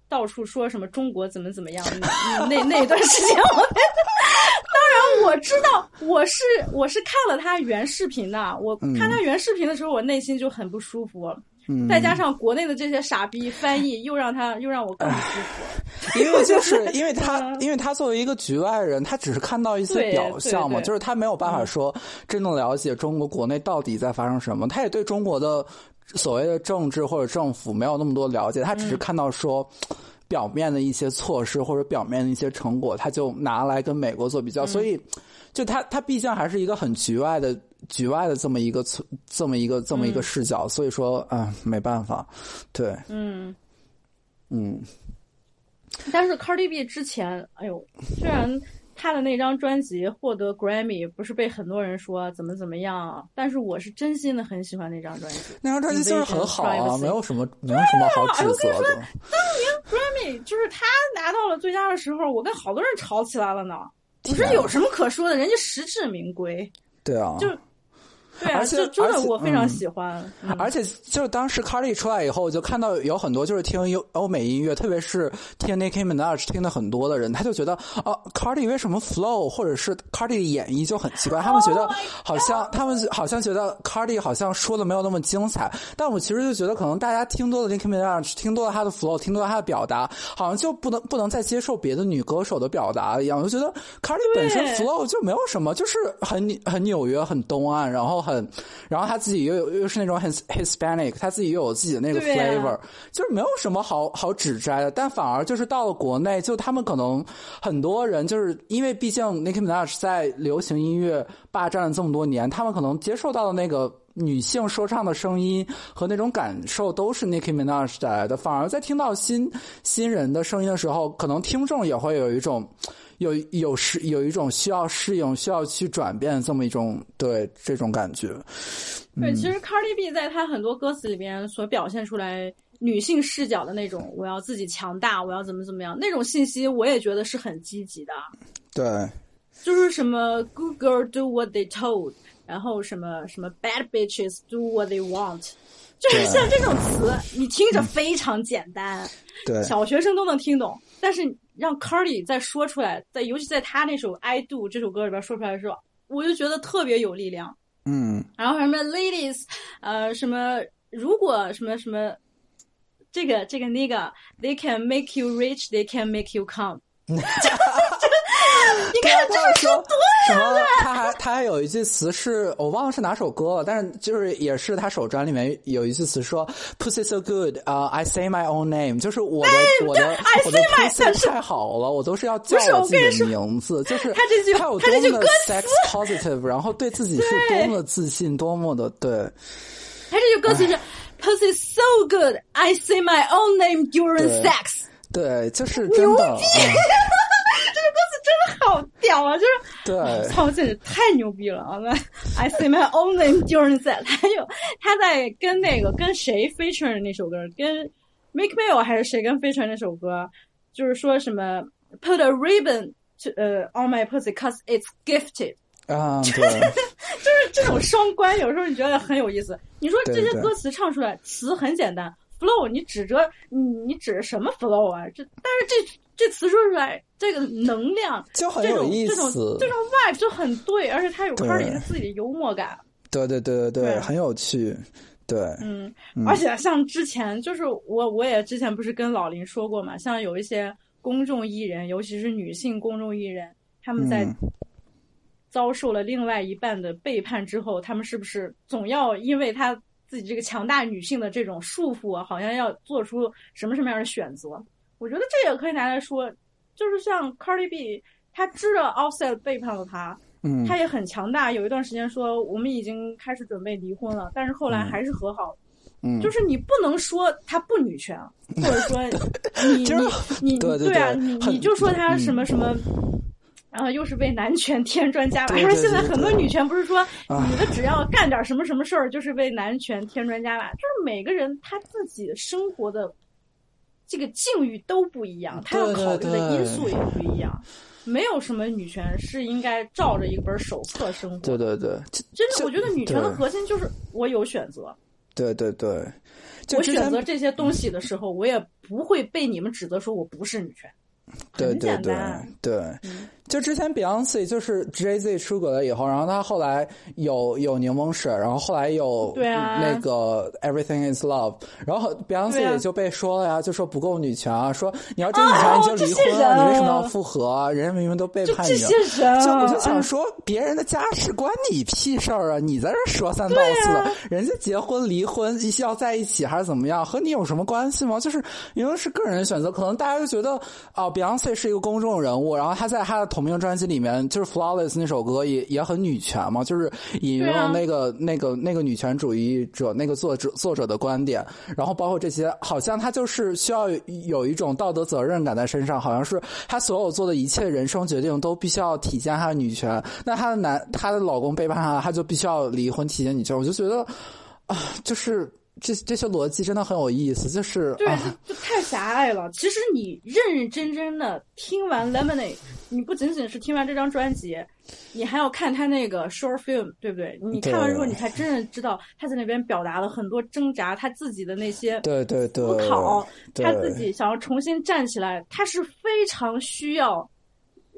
到处说什么中国怎么怎么样，那那那段时间我。当然我知道，我是我是看了他原视频的。我看他原视频的时候，我内心就很不舒服。嗯再加上国内的这些傻逼翻译，又让他又让我更不舒服。因为就是 因为他，因为他作为一个局外人，他只是看到一些表象嘛，就是他没有办法说真正了解中国国内到底在发生什么，他也对中国的所谓的政治或者政府没有那么多了解，他只是看到说。表面的一些措施或者表面的一些成果，他就拿来跟美国做比较，所以就他他毕竟还是一个很局外的局外的这么一个这么一个这么一个视角，所以说啊、没办法，对，嗯，嗯。但是 Cardi B 之前，哎呦，虽然他的那张专辑获得 Grammy，不是被很多人说怎么怎么样，但是我是真心的很喜欢那张专辑。那张专辑就是很好啊，没有什么没有什么好指责的。Grammy 就是他拿到了最佳的时候，我跟好多人吵起来了呢。我说有什么可说的？人家实至名归，对啊，就对啊，而且真的我非常嗯。喜欢。嗯。而且就是当时 Cardi 出来以后，我就看到有很多就是听欧欧美音乐，特别是听 Nicki Minaj 听的很多的人，他就觉得啊，Cardi 为什么 flow 或者是 Cardi 的演绎就很奇怪，他们觉得好像他们好像觉得 Cardi 好像说的没有那么精彩，但我其实就觉得可能大家听多了 Nicki Minaj，听多了他的 flow，听多了他的表达，好像就不能不能再接受别的女歌手的表达一样，我就觉得 Cardi 本身 flow 就没有什么，就是很很纽约、很东岸，然后很，然后他自己又有又是那种很 Hispanic，他自己又有自己的那个 flavor，、就是没有什么好好指摘的。但反而就是到了国内，就他们可能很多人就是因为毕竟 Nicki Minaj 在流行音乐霸占了这么多年，他们可能接受到的那个。女性说唱的声音和那种感受都是 Nicki Minaj 带来的，反而在听到新新人的声音的时候，可能听众也会有一种有有适有一种需要适应、需要去转变的这么一种对这种感觉。对，其实 Cardi B 在他很多歌词里边所表现出来女性视角的那种，我要自己强大，我要怎么怎么样那种信息，我也觉得是很积极的。对，就是什么 good girl do what they told，然后什么什么 bad bitches do what they want，就是像这种词，你听着非常简单，对，小学生都能听懂，但是让 Cardi 再说出来，在尤其在他那首《I Do》这首歌里边说出来的时候，我就觉得特别有力量。嗯，然后什么 ladies，呃，什么如果什么什么，这个这个那个，they can make you rich，they can make you come。你看这他说什么？他还他还有一句词是我忘了是哪首歌了，但是就是也是他首专里面有一句词说 “pussy so good”，啊、i say my own name，就是我的、我的 I 我的 say my- pussy 太好了，我都是要叫自己的名字，就是他这句他这句多么的歌 sex positive，然后对自己是多么的自信，多么的对。他这句歌词是 Pussy so good, I say my own name during sex。对，就是真的，嗯这个歌词真的好屌啊！就是对，操，简直太牛逼了啊那！I see my own name during sex。还有他在跟那个跟谁 feature 的那首歌，跟 Make Mill 还是谁跟 feature 那首歌，就是说什么 Put a ribbon to 呃、on my pussy cause it's gifted。啊，对，就是这种双关，有时候你觉得很有意思。你说这些歌词唱出来，词很简单，flow 你指着你你指着什么 flow 啊？这但是这这词说出来，这个能量就很这有意种这种思这种 vibe 就很对，而且他有对 Cardi 他自己的幽默感，对对对对对，对很有趣，对，嗯，而且像之前就是我我也之前不是跟老林说过嘛，像有一些公众艺人，尤其是女性公众艺人，他们在嗯。遭受了另外一半的背叛之后，他们是不是总要因为他自己这个强大女性的这种束缚啊，好像要做出什么什么样的选择？我觉得这也可以拿来说，就是像 Cardi B，她知道 Offset 背叛了她，嗯，她也很强大。有一段时间说我们已经开始准备离婚了，但是后来还是和好。嗯，就是你不能说她不女权，或者说 你就是你你对对啊，对你你就说她嗯什么什么。然后又是为男权 添砖加瓦，对因为现在很多女权不是说啊女的只要干点什么什么事儿，就是为男权添砖加瓦，就是每个人他自己生活的这个境遇都不一样，他要考虑的因素也不一样。没有什么女权是应该照着一本手册生活。对对对，真的，我觉得女权的核心就是我有选择，对对对，我选择这些东西的时候，我也不会被你们指责说我不是女权。很对对对对，嗯就之前 Beyonce 就是 Jay Z 出轨了以后，然后他后来有有柠檬水，然后后来有对啊那个 Everything Is Love，然后 Beyonce 也就被说了呀，就说不够女权啊，说你要真女权你就离婚你为什么要复合啊？人家明明都背叛你了。这些人，就我就想嗯说，别人的家事关你屁事儿啊！你在这说三道四人家结婚离婚要在一起还是怎么样，和你有什么关系吗？就是因为是个人选择，可能大家就觉得啊、b e e 是一个公众人物，然后他在他的同名专辑里面，就是 Flawless 那首歌也也很女权嘛，就是引用了那个、那个那个女权主义者那个作者作者的观点，然后包括这些，好像他就是需要有一种道德责任感在身上，好像是他所有做的一切人生决定都必须要体现他的女权。那她的男她的老公背叛她，她就必须要离婚体现女权。我就觉得啊，就是这这些逻辑真的很有意思，就是对，啊，就就太狭隘了。其实你认认真真的听完 Lemonade，你不仅仅是听完这张专辑，你还要看他那个 short film，对不对？你看完之后，你才真正知道他在那边表达了很多挣扎，他自己的那些对对对，思考，他自己想要重新站起来，他是非常需要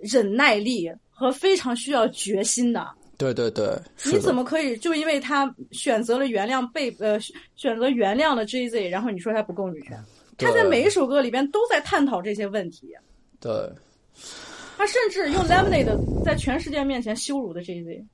忍耐力和非常需要决心的。对对对，你怎么可以就因为他选择了原谅被呃选择原谅了 Jay Z，然后你说他不够女权？他在每一首歌里边都在探讨这些问题。对他甚至用 Lemonade 在全世界面前羞辱的 Jay Z。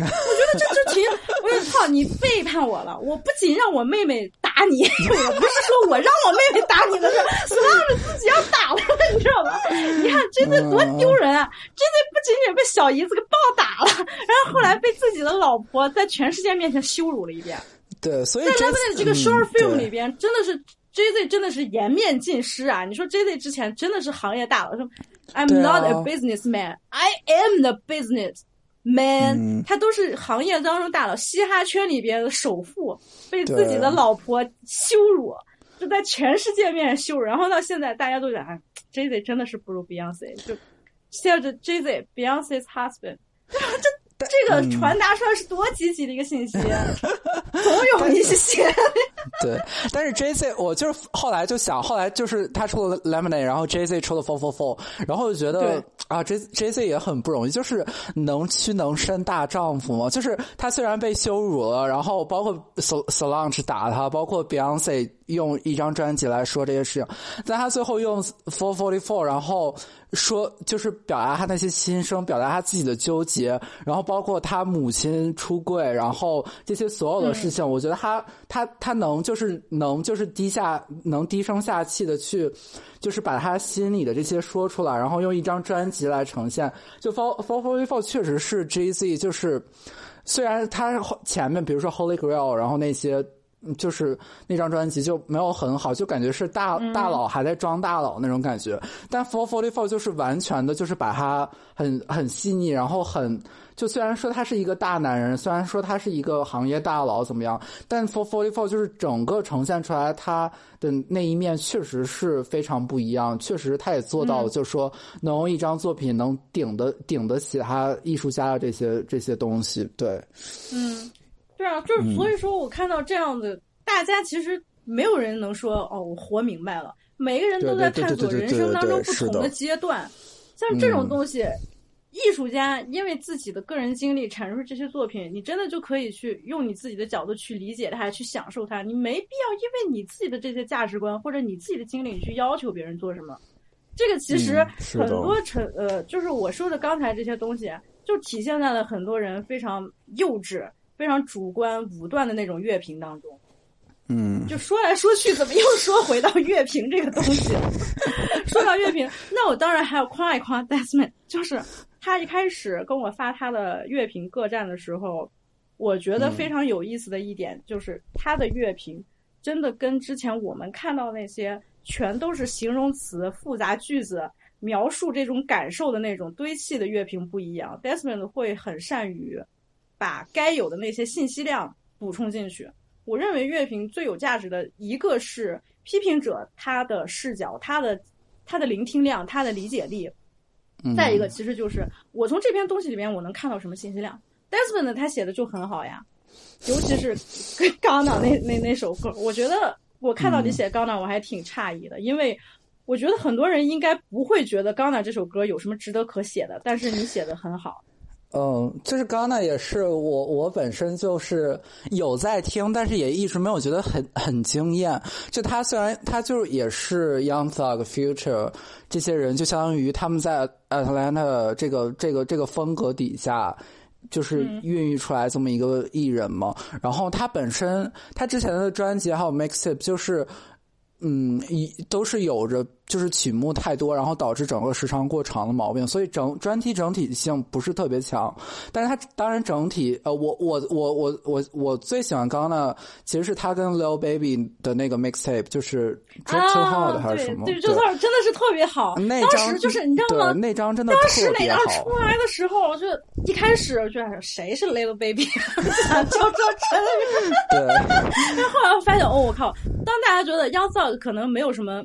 我觉得这这挺，我说操，你背叛我了！我不仅让我妹妹打你，我不是说我让我妹妹打你的事，Slam 是自己要打的，你知道吗？你看 Jay Z 多丢人啊！Jay Z 不仅仅被小姨子给暴打了，然后后来被自己的老婆在全世界面前羞辱了一遍。对，所以在这 Lemonade 这个嗯 short film 里边，真的是 Jay Z 真的是颜面尽失啊！你说 Jay Z 之前真的是行业大佬，说 I'm not a businessman, I am the business man，、嗯他都是行业当中大佬，嘻哈圈里边的首富，被自己的老婆羞辱，就在全世界面前羞辱，然后到现在大家都讲啊，Jay Z 真的是不如 Beyonce，就现在 Jay Z Beyonce's husband。这 这个传达出来是多积极的一个信息，总有一些。对，但是 J Z 我就是后来就想，后来就是他出了 Lemonade，然后 J Z 出了 Four Four Four，然后就觉得啊，J J Z 也很不容易，就是能屈能伸大丈夫嘛。就是他虽然被羞辱了，然后包括 Sol Solange 打他，包括 Beyonce 用一张专辑来说这些事情，但他最后用 Four Forty Four，然后说就是表达他那些心声，表达他自己的纠结，然后包括他母亲出柜，然后这些所有的事情，我觉得他他他能就是能就是低下能低声下气的去，就是把他心里的这些说出来，然后用一张专辑来呈现。就 Four Four Forty Four 确实是 Jay Z，就是虽然他前面比如说 Holy Grail，然后那些。就是那张专辑就没有很好，就感觉是大大佬还在装大佬那种感觉。但 Four Forty Four 就是完全的，就是把他很很细腻，然后很就虽然说他是一个大男人，虽然说他是一个行业大佬怎么样，但 Four Forty Four 就是整个呈现出来他的那一面确实是非常不一样，确实他也做到了，就是说能用一张作品能顶得顶得起他艺术家的这些这些东西，对。嗯，对啊，就是所以说我看到这样的，大家其实没有人能说哦，我活明白了，每个人都在探索人生当中不同的阶段，像这种嗯东西。艺术家因为自己的个人经历阐述这些作品，你真的就可以去用你自己的角度去理解它，去享受它。你没必要因为你自己的这些价值观或者你自己的经历，你去要求别人做什么。这个其实很多成、呃，就是我说的刚才这些东西，就体现在了很多人非常幼稚、非常主观、武断的那种乐评当中。嗯，就说来说去，怎么又说回到乐评这个东西？说到乐评，那我当然还要夸一夸 Desmond，就是他一开始跟我发他的乐评各站的时候，我觉得非常有意思的一点、就是他的乐评真的跟之前我们看到那些全都是形容词、复杂句子描述这种感受的那种堆砌的乐评不一样。Desmond 会很善于把该有的那些信息量补充进去。我认为乐评最有价值的一个是批评者他的视角、他的他的聆听量、他的理解力。嗯再一个，其实就是我从这篇东西里面我能看到什么信息量。Desmond 他写的就很好呀，尤其是刚刚 那那那首歌，我觉得我看到你写刚刚，我还挺诧异的，因为我觉得很多人应该不会觉得《Gonna》这首歌有什么值得可写的，但是你写的很好。嗯，就是刚刚那也是我我本身就是有在听，但是也一直没有觉得很很惊艳。就他虽然他就是也是 Young Thug、Future 这些人，就相当于他们在 Atlanta 这个这个这个风格底下。就是孕育出来这么一个艺人嘛，然后他本身他之前的专辑还有 mixtape 就是，嗯，一都是有着就是曲目太多，然后导致整个时长过长的毛病，所以整专题整体性不是特别强。但是它当然整体，呃，我我我我我我最喜欢刚刚的，其实是他跟 Lil Baby 的那个 mixtape，就是《Drip Too Hard》还是什么？啊对，对，这套真的是特别好。当那张时就是你知道吗？那张真的当时特别那张出。来的时候，就一开始就想谁是 Little Baby，想叫这真人。对，但后来发现，哦，我靠！当大家觉得 Young Thug 可能没有什么，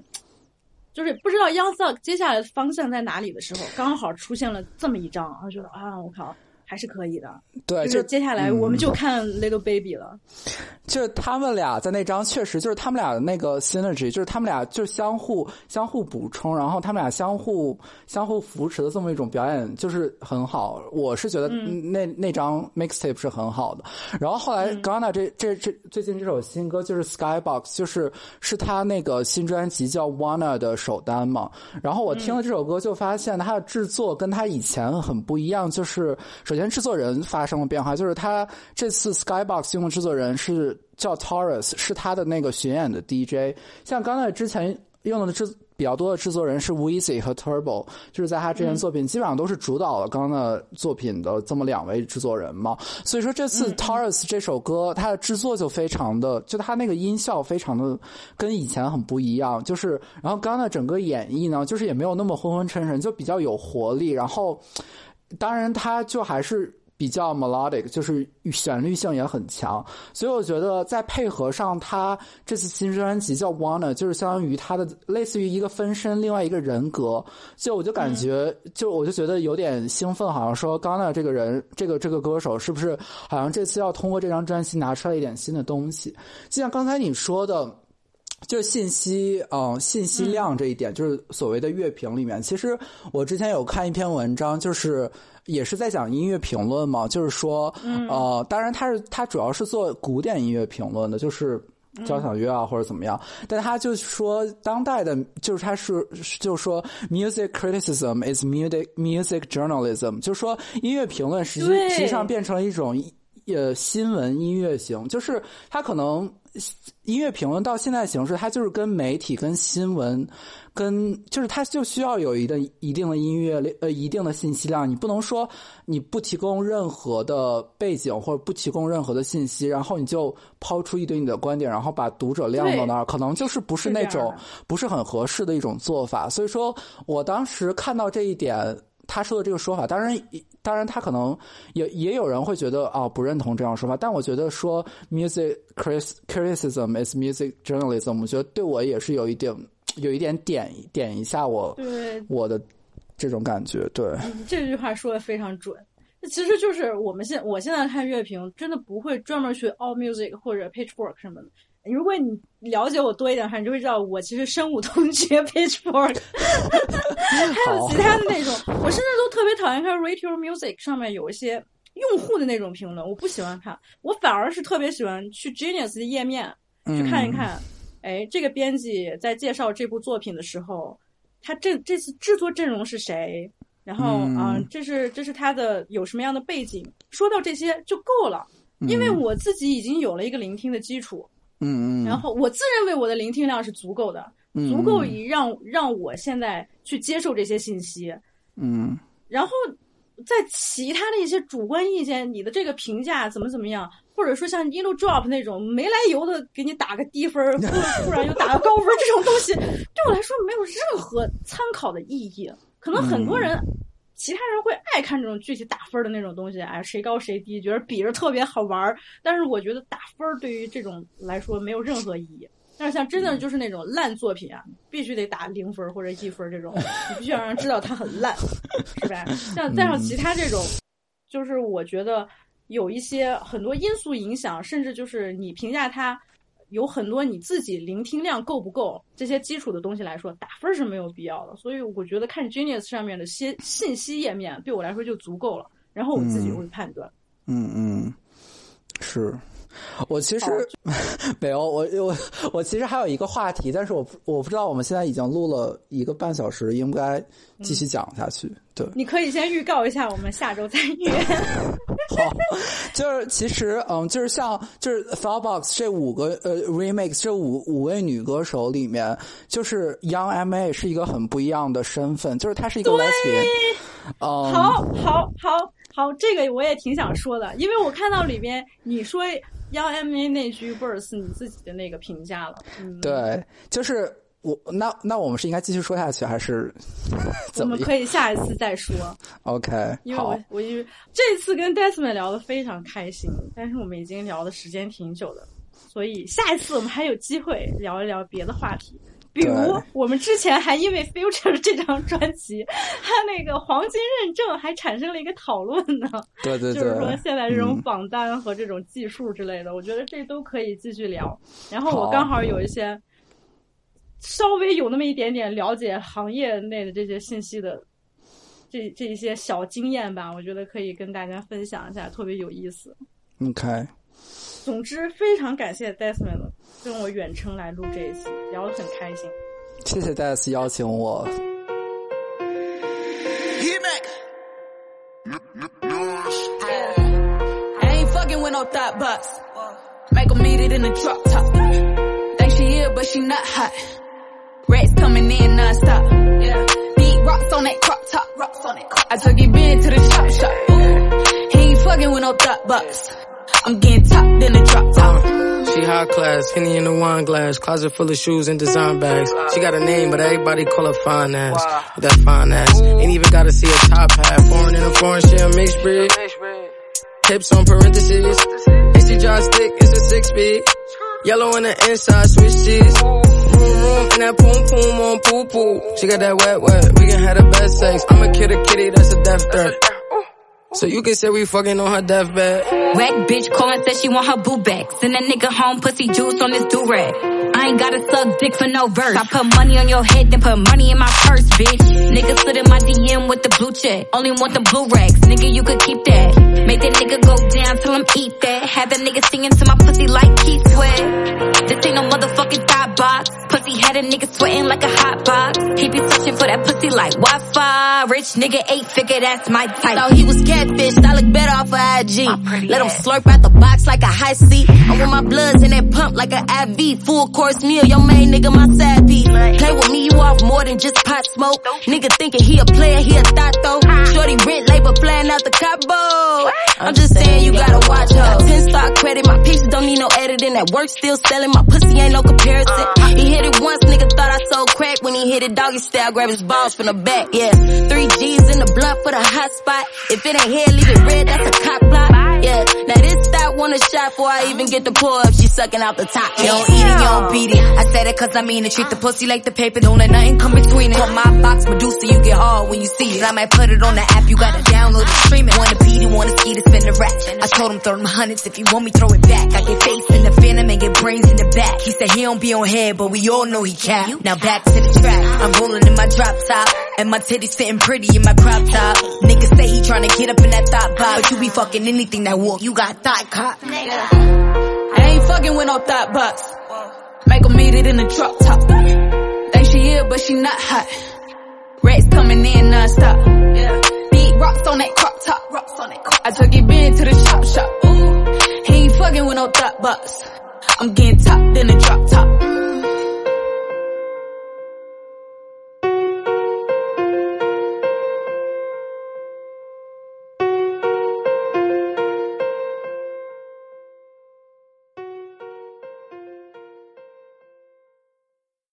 就是不知道央四接下来的方向在哪里的时候，刚好出现了这么一张，我觉得啊，我靠，还是可以的。对，就接下来我们嗯就看 Little Baby 了。就是他们俩在那张确实就是他们俩的那个 synergy，就是他们俩就相互相互补充，然后他们俩相互相互扶持的这么一种表演，就是很好。我是觉得那、那张 mixtape 是很好的。然后后来 Ghana 这这这最近这首新歌就是 Skybox，就是是他那个新专辑叫 Wanna 的首单嘛。然后我听了这首歌就发现他的制作跟他以前很不一样，就是首先制作人发生了变化，就是他这次 Skybox 用的制作人是叫 Taurus，是他的那个巡演的 DJ。像刚才之前用的制比较多的制作人是 Weezy 和 Turbo，就是在他之前作品、基本上都是主导了刚刚的作品的这么两位制作人嘛。所以说这次 Taurus 这首歌，它的制作就非常的，就它那个音效非常的跟以前很不一样。就是然后刚刚的整个演绎呢，就是也没有那么昏昏沉沉，就比较有活力。然后当然，它就还是比较 melodic，就是旋律性也很强，所以我觉得在配合上，他这次新专辑叫 Wanna，就是相当于他的类似于一个分身，另外一个人格，就我就感觉，就我就觉得有点兴奋，好像说 Ghana 这个人，这个这个歌手是不是好像这次要通过这张专辑拿出来一点新的东西？就像刚才你说的。就是信息，嗯、信息量这一点，就是所谓的乐评里面，其实我之前有看一篇文章，就是也是在讲音乐评论嘛，就是说，呃，当然他是他主要是做古典音乐评论的，就是。交响乐啊，或者怎么样，但他就说当代的，就是他是就说 music criticism is music music journalism，就是说音乐评论实际实际上变成了一种呃新闻音乐型，就是他可能音乐评论到现在形式，它就是跟媒体、跟新闻、跟就是它就需要有一定一定的音乐呃一定的信息量，你不能说你不提供任何的背景或者不提供任何的信息，然后你就抛出一堆你的观点，然后把读者晾到那儿，可能就是不是那种不是很合适的一种做法。所以说我当时看到这一点。他说的这个说法，当然，当然，他可能也也有人会觉得啊、不认同这样说法，但我觉得说 music critic- criticism is music journalism，我觉得对我也是有一点有一点点点一下我对，我的这种感觉，对，这句话说的非常准。其实就是我们现我现在看乐评，真的不会专门去 All Music 或者 Pitchfork 什么的。如果你了解我多一点的话，你就会知道我其实深恶痛绝 Pitchfork，还有其他的那种，我甚至都特别讨厌看 Radio Music 上面有一些用户的那种评论，我不喜欢看，我反而是特别喜欢去 Genius 的页面去看一看，哎，这个编辑在介绍这部作品的时候，他这这次制作阵容是谁？然后嗯。啊、这是这是他的有什么样的背景？说到这些就够了，因为我自己已经有了一个聆听的基础，嗯嗯，然后我自认为我的聆听量是足够的，嗯足够以让让我现在去接受这些信息。嗯然后在其他的一些主观意见，你的这个评价怎么怎么样，或者说像 Ino Drop 那种没来由的给你打个低分儿，忽忽然又打个高分儿，这种东西对我来说没有任何参考的意义。可能很多人。其他人会爱看这种具体打分儿的那种东西，哎，谁高谁低，觉得比着特别好玩儿。但是我觉得打分儿对于这种来说没有任何意义。但是像真的就是那种烂作品啊，必须得打零分儿或者一分儿这种，你必须要让人知道它很烂，是吧？像再像其他这种，就是我觉得有一些很多因素影响，甚至就是你评价它有很多你自己聆听量够不够这些基础的东西来说，打分是没有必要的。所以我觉得看 Genius 上面的些信息页面对我来说就足够了，然后我自己会判断。嗯嗯，是。我其实 没有，我我我其实还有一个话题，但是我我不知道我们现在已经录了一个半小时，应该继续讲下去。对，你可以先预告一下，我们下周再约。好，就是其实嗯，就是像就是 Flowerbox 这五个呃 remix 这五五位女歌手里面，就是 Young M A 是一个很不一样的身份，就是她是一个 lesbian。嗯，好，好，好，好，这个我也挺想说的，因为我看到里边你说。幺 M A 那句 verse 你自己的那个评价了，嗯，对，就是我那那我们是应该继续说下去，还是我们可以下一次再说？OK，因为我我因为这次跟 Desmond 聊的非常开心，但是我们已经聊的时间挺久的，所以下一次我们还有机会聊一聊别的话题。比如我们之前还因为 Future 这张专辑，它那个黄金认证还产生了一个讨论呢。对对对，就是说现在这种榜单和这种技术之类的，我觉得这都可以继续聊。然后我刚好有一些稍微有那么一点点了解行业内的这些信息的这这一些小经验吧，我觉得可以跟大家分享一下，特别有意思。OK。总之，非常感谢 Desmond 跟我远程来录这一期，聊得很开心。谢谢 Des 邀请我。I ain't fucking with no thought box. Make them meet it in the drop top. Think she here, but she not hot. Rats coming in non-stop. Yeah. Beat rocks on that crop top. Rocks on that crop. I took you Ben to the chop shop. Ooh. He ain't fucking with no thought box. I'm getting top, then a drop top. She high class, Henny in the wine glass, closet full of shoes and design bags. She got a name, but everybody call her fine ass. With that fine ass, ain't even gotta see a top hat. Foreign in a foreign, she a mixed breed. Hips on parentheses. And she drive stick, it's a six speed. Yellow on the inside, switch cheese. Room, room, and that poom poom on poo poo. She got that wet wet, we can have the best sex. I'm a kid a kitty, that's a death threat. So you can say we fucking on her deathbed. Whack bitch calling said she want her boo back. Send a nigga home, pussy juice on this do-rag. I ain't gotta suck dick for no verse. I put money on your head, then put money in my purse, bitch. Nigga slid in my DM with the blue check. Only want the blue racks, nigga, you could keep that. Make that nigga go down till him eat that. Have that nigga singing to my pussy like Keith Sweat. This ain't no motherfucking thought box. Pussy had a nigga sweating like a hot box. He be searching for that pussy like Wi-Fi. Rich nigga eight figure, that's my type. Thought he was catfish, I look better off of IG. Let them slurp out the box like a high seat. I want my bloods in that pump like an IV. Full course meal, your main nigga my side piece. Play with me, you off more than just pot smoke. Nigga thinking he a player, he a thought though. Shorty rent labor flying out the cabo. I'm just saying you gotta watch her. Ten star credit, my pictures don't need no editing. That work still selling, my pussy ain't no comparison. He hit it once, nigga thought I sold crack when he hit it doggy style, grab his balls from the back. Yeah, three G's in the blunt for the hot spot. If it ain't here, leave it red, that's a cop block. Yeah, now this that one a shot before I even get the pull up. She sucking out the top. You don't eat it, you don't beat it. I said it cause I mean it. Treat the pussy like the paper, don't let nothing come between it. Put my box Medusa, you get hard when you see it. I might put it on the app, you gotta download it, stream it. Wanna beat it, wanna ski to spin the rack. I told him throw them hundreds if you want me, throw it back. I get face in the phantom and get brains in the back. He said he don't be on head, but we all know he cap. Now back to the track. I'm rolling in my drop top. And my titties sitting pretty in my crop top. Niggas say he tryna get up in that thought box. But you be fucking anything that walk, you got thought nigga. I ain't fucking with no thought box. Make them meet it in the drop top. Think she here, but she not hot. Rats coming in non-stop. Yeah. Beat rocks on that crop top. Rocks on that crop. I took it Ben to the shop shop. Ooh. He ain't fucking with no thought box. I'm getting top, in the drop top. Mm.